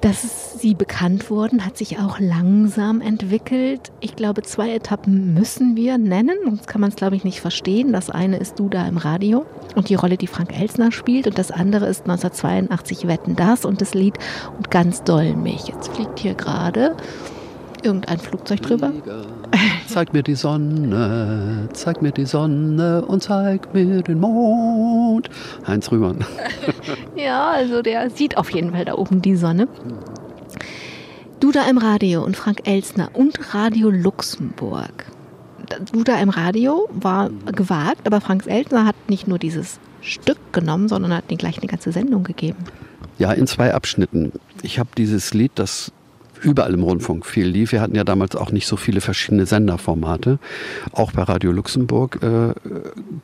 dass sie bekannt wurden, hat sich auch langsam entwickelt. Ich glaube, zwei Etappen müssen wir nennen, sonst kann man es, glaube ich, nicht verstehen. Das eine ist Du da im Radio und die Rolle, die Frank Elsner spielt. Und das andere ist 1982 Wetten das und das Lied und ganz doll mich. Jetzt fliegt hier gerade irgendein Flugzeug drüber. Zeig mir die Sonne, zeig mir die Sonne und zeig mir den Mond. Heinz Rühmann. ja, also der sieht auf jeden Fall da oben die Sonne. Du da im Radio und Frank Elsner und Radio Luxemburg. Du da im Radio war gewagt, aber Frank Elsner hat nicht nur dieses Stück genommen, sondern hat den gleich eine ganze Sendung gegeben. Ja, in zwei Abschnitten. Ich habe dieses Lied, das überall im Rundfunk viel lief. Wir hatten ja damals auch nicht so viele verschiedene Senderformate, auch bei Radio Luxemburg äh,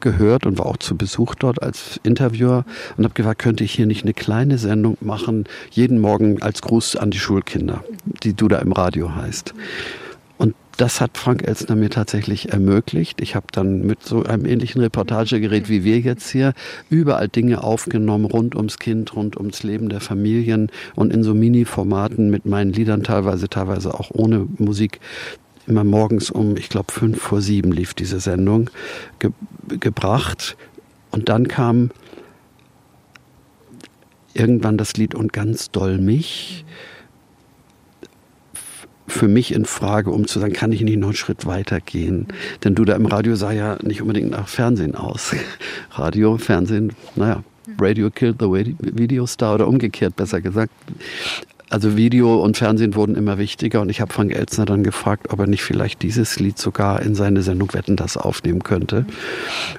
gehört und war auch zu Besuch dort als Interviewer und habe gefragt, könnte ich hier nicht eine kleine Sendung machen, jeden Morgen als Gruß an die Schulkinder, die du da im Radio heißt das hat Frank Elsner mir tatsächlich ermöglicht. Ich habe dann mit so einem ähnlichen Reportagegerät wie wir jetzt hier überall Dinge aufgenommen rund ums Kind, rund ums Leben der Familien und in so Mini-Formaten mit meinen Liedern teilweise, teilweise auch ohne Musik immer morgens um, ich glaube, fünf vor sieben lief diese Sendung, ge gebracht. Und dann kam irgendwann das Lied Und ganz doll mich für mich in Frage, um zu sagen, kann ich nicht noch einen Schritt weiter gehen? Denn du da im Radio sah ja nicht unbedingt nach Fernsehen aus. Radio, Fernsehen, naja, Radio killed the video star oder umgekehrt besser gesagt. Also Video und Fernsehen wurden immer wichtiger und ich habe Frank Elzner dann gefragt, ob er nicht vielleicht dieses Lied sogar in seine Sendung Wetten das aufnehmen könnte.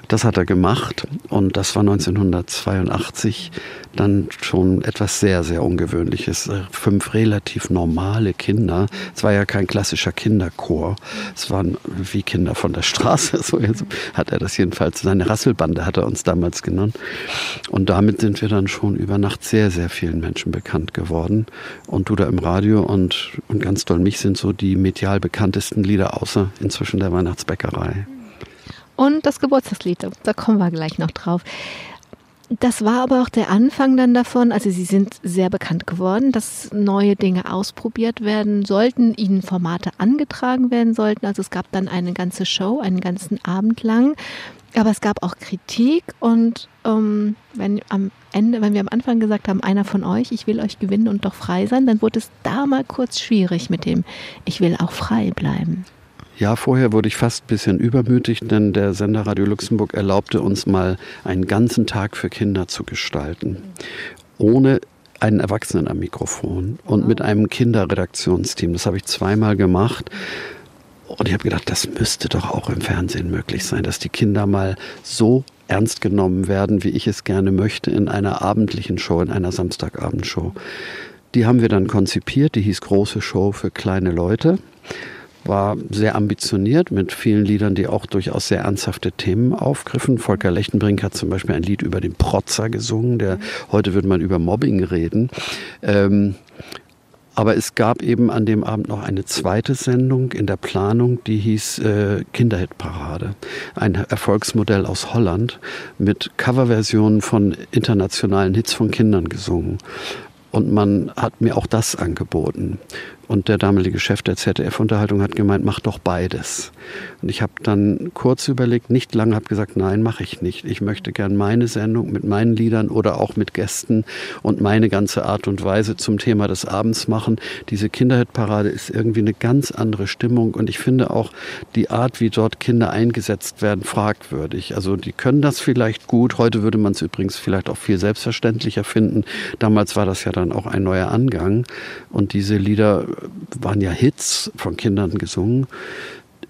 Das hat er gemacht und das war 1982 dann schon etwas sehr, sehr Ungewöhnliches. Fünf relativ normale Kinder. Es war ja kein klassischer Kinderchor. Es waren wie Kinder von der Straße. So hat er das jedenfalls. Seine Rasselbande hat er uns damals genannt. Und damit sind wir dann schon über Nacht sehr, sehr vielen Menschen bekannt geworden. Und du da im Radio und, und ganz doll mich sind so die medial bekanntesten Lieder außer inzwischen der Weihnachtsbäckerei. Und das Geburtstagslied, da kommen wir gleich noch drauf. Das war aber auch der Anfang dann davon. Also Sie sind sehr bekannt geworden, dass neue Dinge ausprobiert werden sollten, Ihnen Formate angetragen werden sollten. Also es gab dann eine ganze Show, einen ganzen Abend lang. Aber es gab auch Kritik und ähm, wenn am Ende, wenn wir am Anfang gesagt haben, einer von euch, ich will euch gewinnen und doch frei sein, dann wurde es da mal kurz schwierig mit dem, ich will auch frei bleiben. Ja, vorher wurde ich fast ein bisschen übermütig, denn der Sender Radio Luxemburg erlaubte uns mal einen ganzen Tag für Kinder zu gestalten. Ohne einen Erwachsenen am Mikrofon und mit einem Kinderredaktionsteam. Das habe ich zweimal gemacht. Und ich habe gedacht, das müsste doch auch im Fernsehen möglich sein, dass die Kinder mal so ernst genommen werden, wie ich es gerne möchte, in einer abendlichen Show, in einer Samstagabendshow. Die haben wir dann konzipiert, die hieß Große Show für kleine Leute war sehr ambitioniert mit vielen Liedern, die auch durchaus sehr ernsthafte Themen aufgriffen. Volker Lechtenbrink hat zum Beispiel ein Lied über den Protzer gesungen, der heute würde man über Mobbing reden. Ähm, aber es gab eben an dem Abend noch eine zweite Sendung in der Planung, die hieß äh, Kinderhitparade. Ein Erfolgsmodell aus Holland mit Coverversionen von internationalen Hits von Kindern gesungen. Und man hat mir auch das angeboten. Und der damalige Chef der ZDF-Unterhaltung hat gemeint, mach doch beides. Und ich habe dann kurz überlegt, nicht lange, habe gesagt, nein, mache ich nicht. Ich möchte gern meine Sendung mit meinen Liedern oder auch mit Gästen und meine ganze Art und Weise zum Thema des Abends machen. Diese Kinderhitparade ist irgendwie eine ganz andere Stimmung und ich finde auch die Art, wie dort Kinder eingesetzt werden, fragwürdig. Also die können das vielleicht gut. Heute würde man es übrigens vielleicht auch viel selbstverständlicher finden. Damals war das ja dann auch ein neuer Angang und diese Lieder waren ja Hits von Kindern gesungen.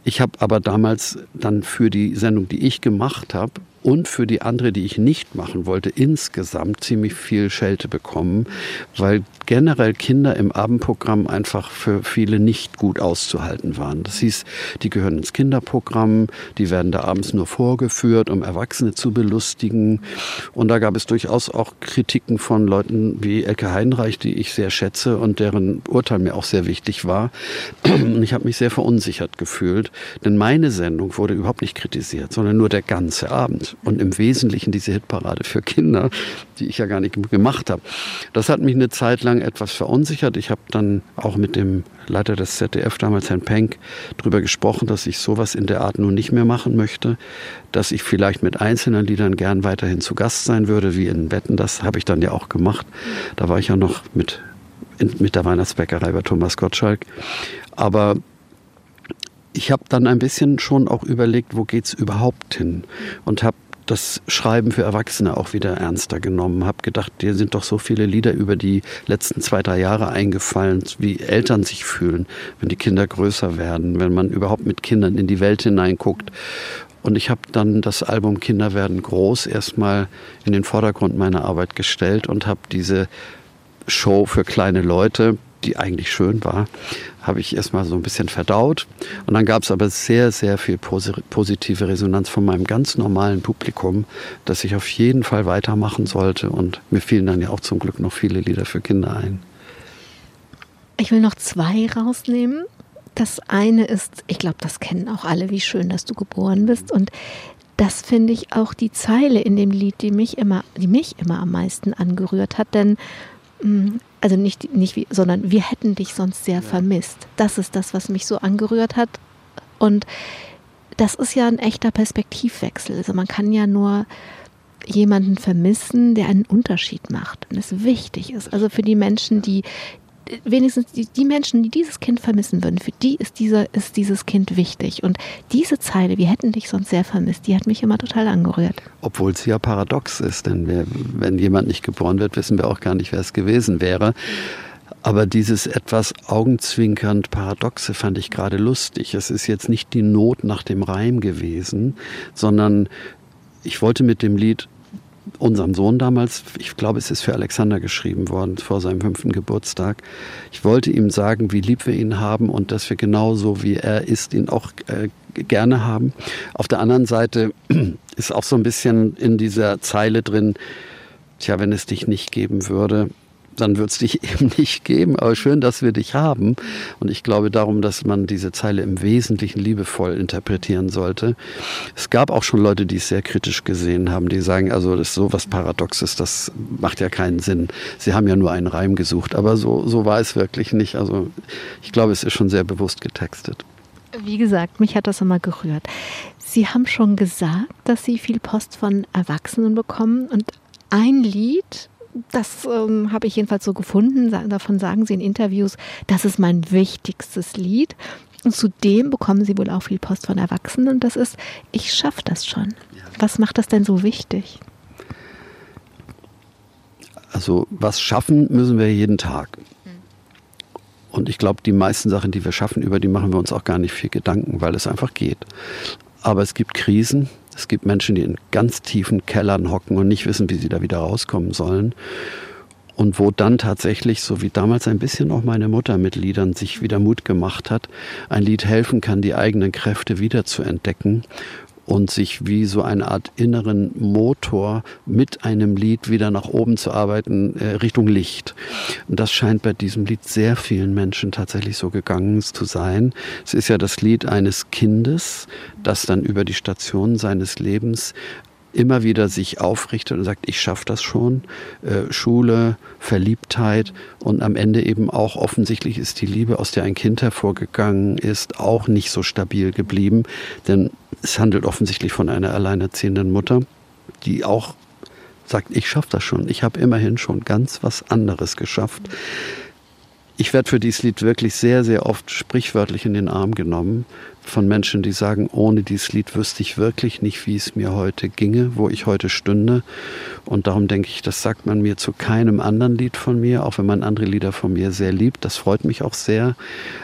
Ich habe aber damals dann für die Sendung, die ich gemacht habe, und für die andere, die ich nicht machen wollte, insgesamt ziemlich viel Schelte bekommen, weil generell Kinder im Abendprogramm einfach für viele nicht gut auszuhalten waren. Das hieß, die gehören ins Kinderprogramm, die werden da abends nur vorgeführt, um Erwachsene zu belustigen. Und da gab es durchaus auch Kritiken von Leuten wie Elke Heinreich, die ich sehr schätze und deren Urteil mir auch sehr wichtig war. Und ich habe mich sehr verunsichert gefühlt, denn meine Sendung wurde überhaupt nicht kritisiert, sondern nur der ganze Abend. Und im Wesentlichen diese Hitparade für Kinder, die ich ja gar nicht gemacht habe. Das hat mich eine Zeit lang etwas verunsichert. Ich habe dann auch mit dem Leiter des ZDF, damals Herrn Penck, darüber gesprochen, dass ich sowas in der Art nun nicht mehr machen möchte, dass ich vielleicht mit einzelnen Liedern gern weiterhin zu Gast sein würde, wie in Wetten. Das habe ich dann ja auch gemacht. Da war ich ja noch mit, mit der Weihnachtsbäckerei bei Thomas Gottschalk. Aber ich habe dann ein bisschen schon auch überlegt, wo geht es überhaupt hin und habe das Schreiben für Erwachsene auch wieder ernster genommen. Habe gedacht, dir sind doch so viele Lieder über die letzten zwei, drei Jahre eingefallen, wie Eltern sich fühlen, wenn die Kinder größer werden, wenn man überhaupt mit Kindern in die Welt hineinguckt. Und ich habe dann das Album Kinder werden groß erstmal in den Vordergrund meiner Arbeit gestellt und habe diese Show für kleine Leute die eigentlich schön war, habe ich erstmal so ein bisschen verdaut. Und dann gab es aber sehr, sehr viel positive Resonanz von meinem ganz normalen Publikum, dass ich auf jeden Fall weitermachen sollte. Und mir fielen dann ja auch zum Glück noch viele Lieder für Kinder ein. Ich will noch zwei rausnehmen. Das eine ist, ich glaube, das kennen auch alle, wie schön, dass du geboren bist. Und das finde ich auch die Zeile in dem Lied, die mich immer, die mich immer am meisten angerührt hat. Denn mm, also nicht, nicht wie, sondern wir hätten dich sonst sehr ja. vermisst. Das ist das, was mich so angerührt hat. Und das ist ja ein echter Perspektivwechsel. Also man kann ja nur jemanden vermissen, der einen Unterschied macht und es wichtig ist. Also für die Menschen, die, wenigstens die, die, Menschen, die dieses Kind vermissen würden, für die ist, dieser, ist dieses Kind wichtig. Und diese Zeile, wir hätten dich sonst sehr vermisst, die hat mich immer total angerührt. Obwohl es ja paradox ist, denn wir, wenn jemand nicht geboren wird, wissen wir auch gar nicht, wer es gewesen wäre. Aber dieses etwas augenzwinkernd Paradoxe fand ich gerade lustig. Es ist jetzt nicht die Not nach dem Reim gewesen, sondern ich wollte mit dem Lied unserem Sohn damals, ich glaube, es ist für Alexander geschrieben worden, vor seinem fünften Geburtstag. Ich wollte ihm sagen, wie lieb wir ihn haben und dass wir genauso wie er ist, ihn auch äh, gerne haben. Auf der anderen Seite ist auch so ein bisschen in dieser Zeile drin, tja, wenn es dich nicht geben würde, dann wird es dich eben nicht geben. Aber schön, dass wir dich haben. Und ich glaube darum, dass man diese Zeile im Wesentlichen liebevoll interpretieren sollte. Es gab auch schon Leute, die es sehr kritisch gesehen haben, die sagen, also das ist so was Paradoxes, das macht ja keinen Sinn. Sie haben ja nur einen Reim gesucht. Aber so, so war es wirklich nicht. Also ich glaube, es ist schon sehr bewusst getextet. Wie gesagt, mich hat das immer gerührt. Sie haben schon gesagt, dass Sie viel Post von Erwachsenen bekommen und ein Lied das ähm, habe ich jedenfalls so gefunden. Davon sagen sie in Interviews, das ist mein wichtigstes Lied. Und zudem bekommen sie wohl auch viel Post von Erwachsenen. Das ist, ich schaffe das schon. Was macht das denn so wichtig? Also was schaffen müssen wir jeden Tag. Und ich glaube, die meisten Sachen, die wir schaffen, über die machen wir uns auch gar nicht viel Gedanken, weil es einfach geht. Aber es gibt Krisen, es gibt Menschen, die in ganz tiefen Kellern hocken und nicht wissen, wie sie da wieder rauskommen sollen. Und wo dann tatsächlich, so wie damals ein bisschen auch meine Mutter mit Liedern sich wieder Mut gemacht hat, ein Lied helfen kann, die eigenen Kräfte wieder zu entdecken und sich wie so eine Art inneren Motor mit einem Lied wieder nach oben zu arbeiten, äh, Richtung Licht. Und das scheint bei diesem Lied sehr vielen Menschen tatsächlich so gegangen zu sein. Es ist ja das Lied eines Kindes, das dann über die Station seines Lebens immer wieder sich aufrichtet und sagt, ich schaffe das schon. Äh, Schule, Verliebtheit und am Ende eben auch offensichtlich ist die Liebe, aus der ein Kind hervorgegangen ist, auch nicht so stabil geblieben. Denn es handelt offensichtlich von einer alleinerziehenden Mutter, die auch sagt, ich schaffe das schon. Ich habe immerhin schon ganz was anderes geschafft. Ich werde für dieses Lied wirklich sehr, sehr oft sprichwörtlich in den Arm genommen von Menschen, die sagen, ohne dieses Lied wüsste ich wirklich nicht, wie es mir heute ginge, wo ich heute stünde. Und darum denke ich, das sagt man mir zu keinem anderen Lied von mir, auch wenn man andere Lieder von mir sehr liebt. Das freut mich auch sehr.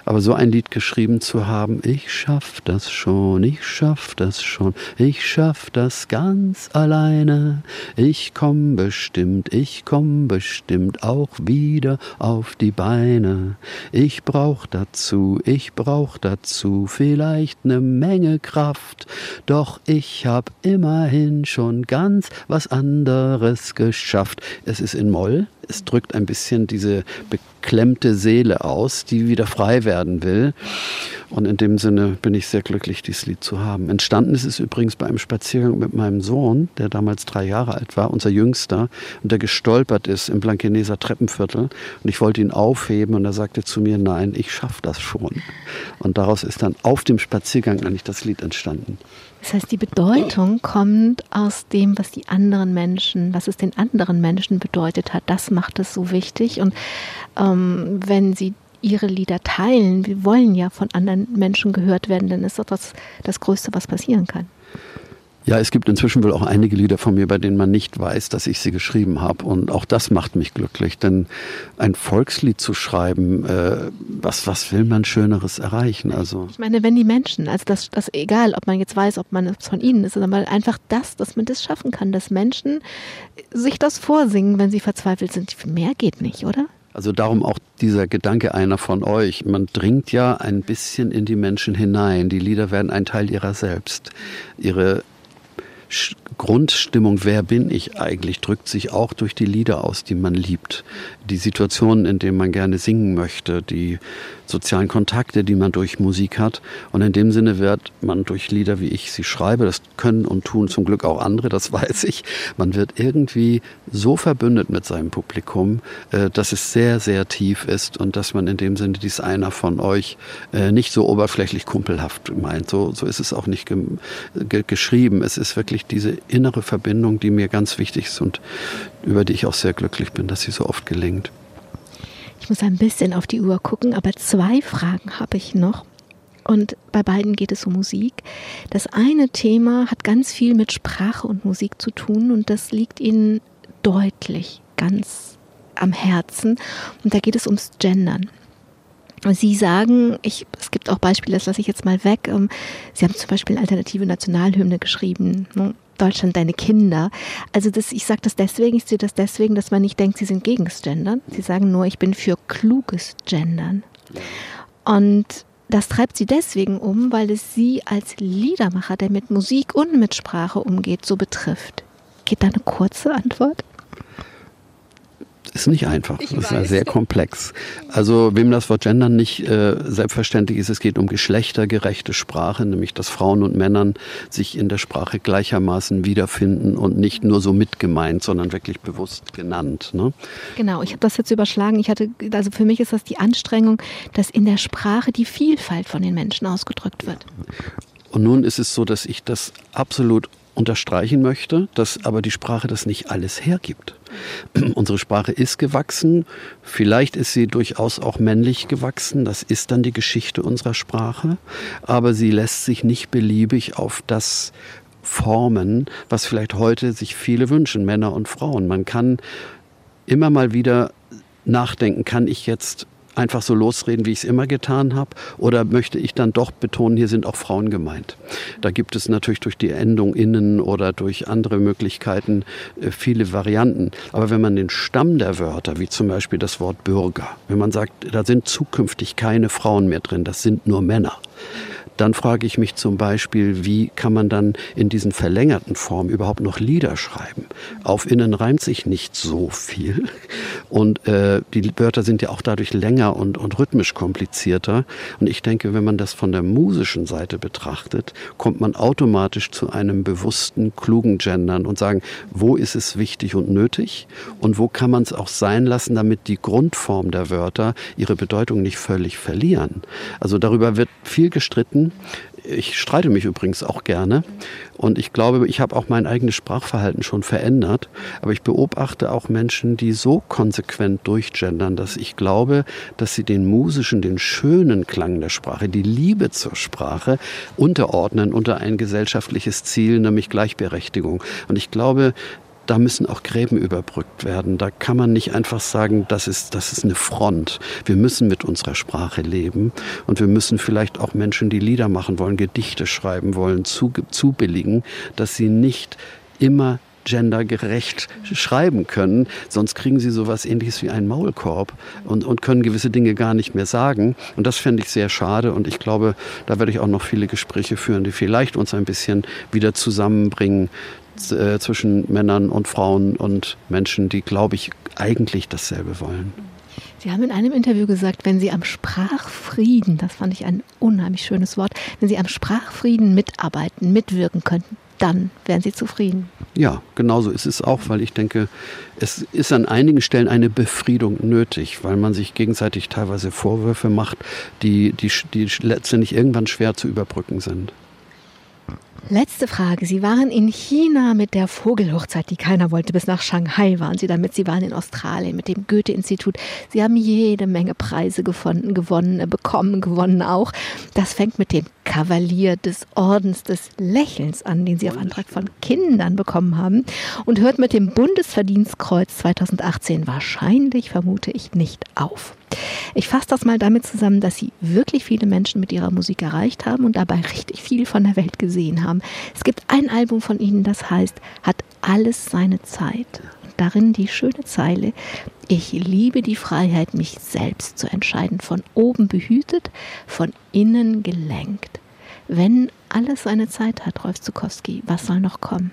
Aber so ein Lied geschrieben zu haben, ich schaff das schon, ich schaff das schon, ich schaff das ganz alleine. Ich komm bestimmt, ich komm bestimmt auch wieder auf die Beine. Ich brauch dazu, ich brauch dazu vielleicht vielleicht ne Menge Kraft, doch ich hab immerhin schon ganz was anderes geschafft. Es ist in Moll, es drückt ein bisschen diese verklemmte Seele aus, die wieder frei werden will. Und in dem Sinne bin ich sehr glücklich, dieses Lied zu haben. Entstanden ist es übrigens bei einem Spaziergang mit meinem Sohn, der damals drei Jahre alt war, unser Jüngster, und der gestolpert ist im Blankeneser Treppenviertel. Und ich wollte ihn aufheben und er sagte zu mir, nein, ich schaffe das schon. Und daraus ist dann auf dem Spaziergang eigentlich das Lied entstanden. Das heißt, die Bedeutung kommt aus dem, was die anderen Menschen, was es den anderen Menschen bedeutet hat. Das macht es so wichtig. Und ähm, wenn sie ihre Lieder teilen, wir wollen ja von anderen Menschen gehört werden, dann ist das das, das Größte, was passieren kann. Ja, es gibt inzwischen wohl auch einige Lieder von mir, bei denen man nicht weiß, dass ich sie geschrieben habe. Und auch das macht mich glücklich. Denn ein Volkslied zu schreiben, äh, was, was will man Schöneres erreichen? Also ich meine, wenn die Menschen, also das, das egal, ob man jetzt weiß, ob man es von ihnen ist, sondern einfach das, dass man das schaffen kann, dass Menschen sich das vorsingen, wenn sie verzweifelt sind. Mehr geht nicht, oder? Also darum auch dieser Gedanke einer von euch. Man dringt ja ein bisschen in die Menschen hinein. Die Lieder werden ein Teil ihrer selbst. Ihre Grundstimmung, wer bin ich eigentlich, drückt sich auch durch die Lieder aus, die man liebt. Die Situationen, in denen man gerne singen möchte, die sozialen Kontakte, die man durch Musik hat. Und in dem Sinne wird man durch Lieder, wie ich sie schreibe, das können und tun zum Glück auch andere, das weiß ich, man wird irgendwie so verbündet mit seinem Publikum, äh, dass es sehr, sehr tief ist und dass man in dem Sinne dies einer von euch äh, nicht so oberflächlich kumpelhaft meint. So, so ist es auch nicht ge ge geschrieben. Es ist wirklich diese innere Verbindung, die mir ganz wichtig ist und über die ich auch sehr glücklich bin, dass sie so oft gelingt. Ich muss ein bisschen auf die Uhr gucken, aber zwei Fragen habe ich noch. Und bei beiden geht es um Musik. Das eine Thema hat ganz viel mit Sprache und Musik zu tun und das liegt Ihnen deutlich ganz am Herzen. Und da geht es ums Gendern. Sie sagen, ich, es gibt auch Beispiele, das lasse ich jetzt mal weg. Ähm, Sie haben zum Beispiel eine alternative Nationalhymne geschrieben. Deutschland deine Kinder. Also das, ich sage das deswegen, ich sehe das deswegen, dass man nicht denkt, sie sind gegen das Gendern. Sie sagen nur, ich bin für kluges Gendern. Und das treibt sie deswegen um, weil es sie als Liedermacher, der mit Musik und mit Sprache umgeht, so betrifft. Geht da eine kurze Antwort? Ist nicht einfach. Ich das ist sehr komplex. Also wem das Wort Gendern nicht äh, selbstverständlich ist, es geht um geschlechtergerechte Sprache, nämlich dass Frauen und Männern sich in der Sprache gleichermaßen wiederfinden und nicht nur so mitgemeint, sondern wirklich bewusst genannt. Ne? Genau, ich habe das jetzt überschlagen. Ich hatte, also für mich ist das die Anstrengung, dass in der Sprache die Vielfalt von den Menschen ausgedrückt wird. Und nun ist es so, dass ich das absolut unterstreichen möchte, dass aber die Sprache das nicht alles hergibt. Unsere Sprache ist gewachsen, vielleicht ist sie durchaus auch männlich gewachsen, das ist dann die Geschichte unserer Sprache, aber sie lässt sich nicht beliebig auf das formen, was vielleicht heute sich viele wünschen, Männer und Frauen. Man kann immer mal wieder nachdenken, kann ich jetzt einfach so losreden, wie ich es immer getan habe? Oder möchte ich dann doch betonen, hier sind auch Frauen gemeint? Da gibt es natürlich durch die Endung innen oder durch andere Möglichkeiten äh, viele Varianten. Aber wenn man den Stamm der Wörter, wie zum Beispiel das Wort Bürger, wenn man sagt, da sind zukünftig keine Frauen mehr drin, das sind nur Männer, dann frage ich mich zum Beispiel, wie kann man dann in diesen verlängerten Formen überhaupt noch Lieder schreiben? Auf innen reimt sich nicht so viel. Und äh, die Wörter sind ja auch dadurch länger und, und rhythmisch komplizierter. Und ich denke, wenn man das von der musischen Seite betrachtet, kommt man automatisch zu einem bewussten, klugen Gendern und sagen, wo ist es wichtig und nötig und wo kann man es auch sein lassen, damit die Grundform der Wörter ihre Bedeutung nicht völlig verlieren. Also darüber wird viel gestritten ich streite mich übrigens auch gerne und ich glaube, ich habe auch mein eigenes Sprachverhalten schon verändert, aber ich beobachte auch Menschen, die so konsequent durchgendern, dass ich glaube, dass sie den musischen, den schönen Klang der Sprache, die Liebe zur Sprache unterordnen unter ein gesellschaftliches Ziel, nämlich Gleichberechtigung. Und ich glaube, da müssen auch Gräben überbrückt werden. Da kann man nicht einfach sagen, das ist, das ist eine Front. Wir müssen mit unserer Sprache leben und wir müssen vielleicht auch Menschen, die Lieder machen wollen, Gedichte schreiben wollen, zu, zubilligen, dass sie nicht immer gendergerecht schreiben können. Sonst kriegen sie sowas ähnliches wie einen Maulkorb und, und können gewisse Dinge gar nicht mehr sagen. Und das fände ich sehr schade. Und ich glaube, da werde ich auch noch viele Gespräche führen, die vielleicht uns ein bisschen wieder zusammenbringen, äh, zwischen Männern und Frauen und Menschen, die, glaube ich, eigentlich dasselbe wollen. Sie haben in einem Interview gesagt, wenn Sie am Sprachfrieden, das fand ich ein unheimlich schönes Wort, wenn Sie am Sprachfrieden mitarbeiten, mitwirken könnten, dann wären Sie zufrieden. Ja, genauso ist es auch, weil ich denke, es ist an einigen Stellen eine Befriedung nötig, weil man sich gegenseitig teilweise Vorwürfe macht, die, die, die letztendlich irgendwann schwer zu überbrücken sind. Letzte Frage. Sie waren in China mit der Vogelhochzeit, die keiner wollte. Bis nach Shanghai waren Sie damit. Sie waren in Australien mit dem Goethe-Institut. Sie haben jede Menge Preise gefunden, gewonnen, bekommen, gewonnen auch. Das fängt mit dem Kavalier des Ordens des Lächelns an, den Sie auf Antrag von Kindern bekommen haben. Und hört mit dem Bundesverdienstkreuz 2018 wahrscheinlich, vermute ich, nicht auf. Ich fasse das mal damit zusammen, dass sie wirklich viele Menschen mit ihrer Musik erreicht haben und dabei richtig viel von der Welt gesehen haben. Es gibt ein Album von ihnen, das heißt, hat alles seine Zeit. Darin die schöne Zeile, ich liebe die Freiheit, mich selbst zu entscheiden, von oben behütet, von innen gelenkt. Wenn alles seine Zeit hat, Rolf Zukowski, was soll noch kommen?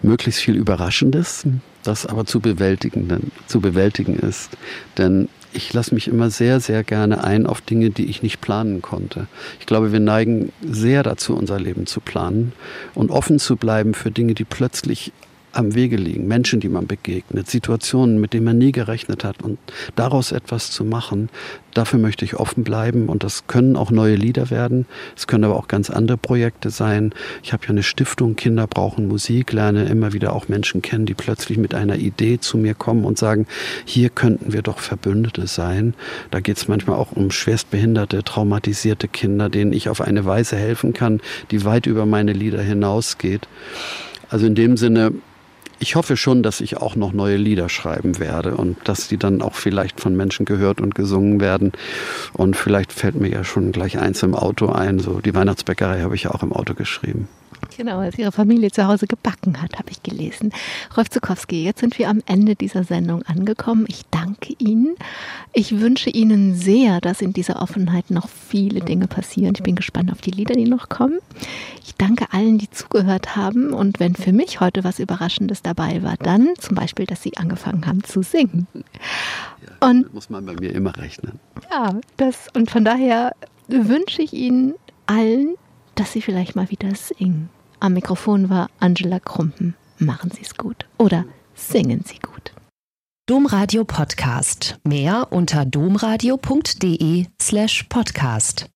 Möglichst viel Überraschendes, das aber zu bewältigen, zu bewältigen ist. Denn ich lasse mich immer sehr, sehr gerne ein auf Dinge, die ich nicht planen konnte. Ich glaube, wir neigen sehr dazu, unser Leben zu planen und offen zu bleiben für Dinge, die plötzlich am Wege liegen, Menschen, die man begegnet, Situationen, mit denen man nie gerechnet hat und daraus etwas zu machen, dafür möchte ich offen bleiben und das können auch neue Lieder werden, es können aber auch ganz andere Projekte sein. Ich habe ja eine Stiftung, Kinder brauchen Musik, lerne immer wieder auch Menschen kennen, die plötzlich mit einer Idee zu mir kommen und sagen, hier könnten wir doch Verbündete sein. Da geht es manchmal auch um schwerstbehinderte, traumatisierte Kinder, denen ich auf eine Weise helfen kann, die weit über meine Lieder hinausgeht. Also in dem Sinne ich hoffe schon, dass ich auch noch neue Lieder schreiben werde und dass die dann auch vielleicht von Menschen gehört und gesungen werden. Und vielleicht fällt mir ja schon gleich eins im Auto ein. So die Weihnachtsbäckerei habe ich ja auch im Auto geschrieben. Genau, als Ihre Familie zu Hause gebacken hat, habe ich gelesen. Rolf Zukowski, jetzt sind wir am Ende dieser Sendung angekommen. Ich danke Ihnen. Ich wünsche Ihnen sehr, dass in dieser Offenheit noch viele Dinge passieren. Ich bin gespannt auf die Lieder, die noch kommen. Ich danke allen, die zugehört haben. Und wenn für mich heute was Überraschendes dabei war, dann zum Beispiel, dass Sie angefangen haben zu singen. Ja, und muss man bei mir immer rechnen. Ja, das und von daher wünsche ich Ihnen allen, dass Sie vielleicht mal wieder singen. Am Mikrofon war Angela Krumpen. Machen Sie es gut oder singen Sie gut. Domradio Podcast. Mehr unter domradio.de slash podcast.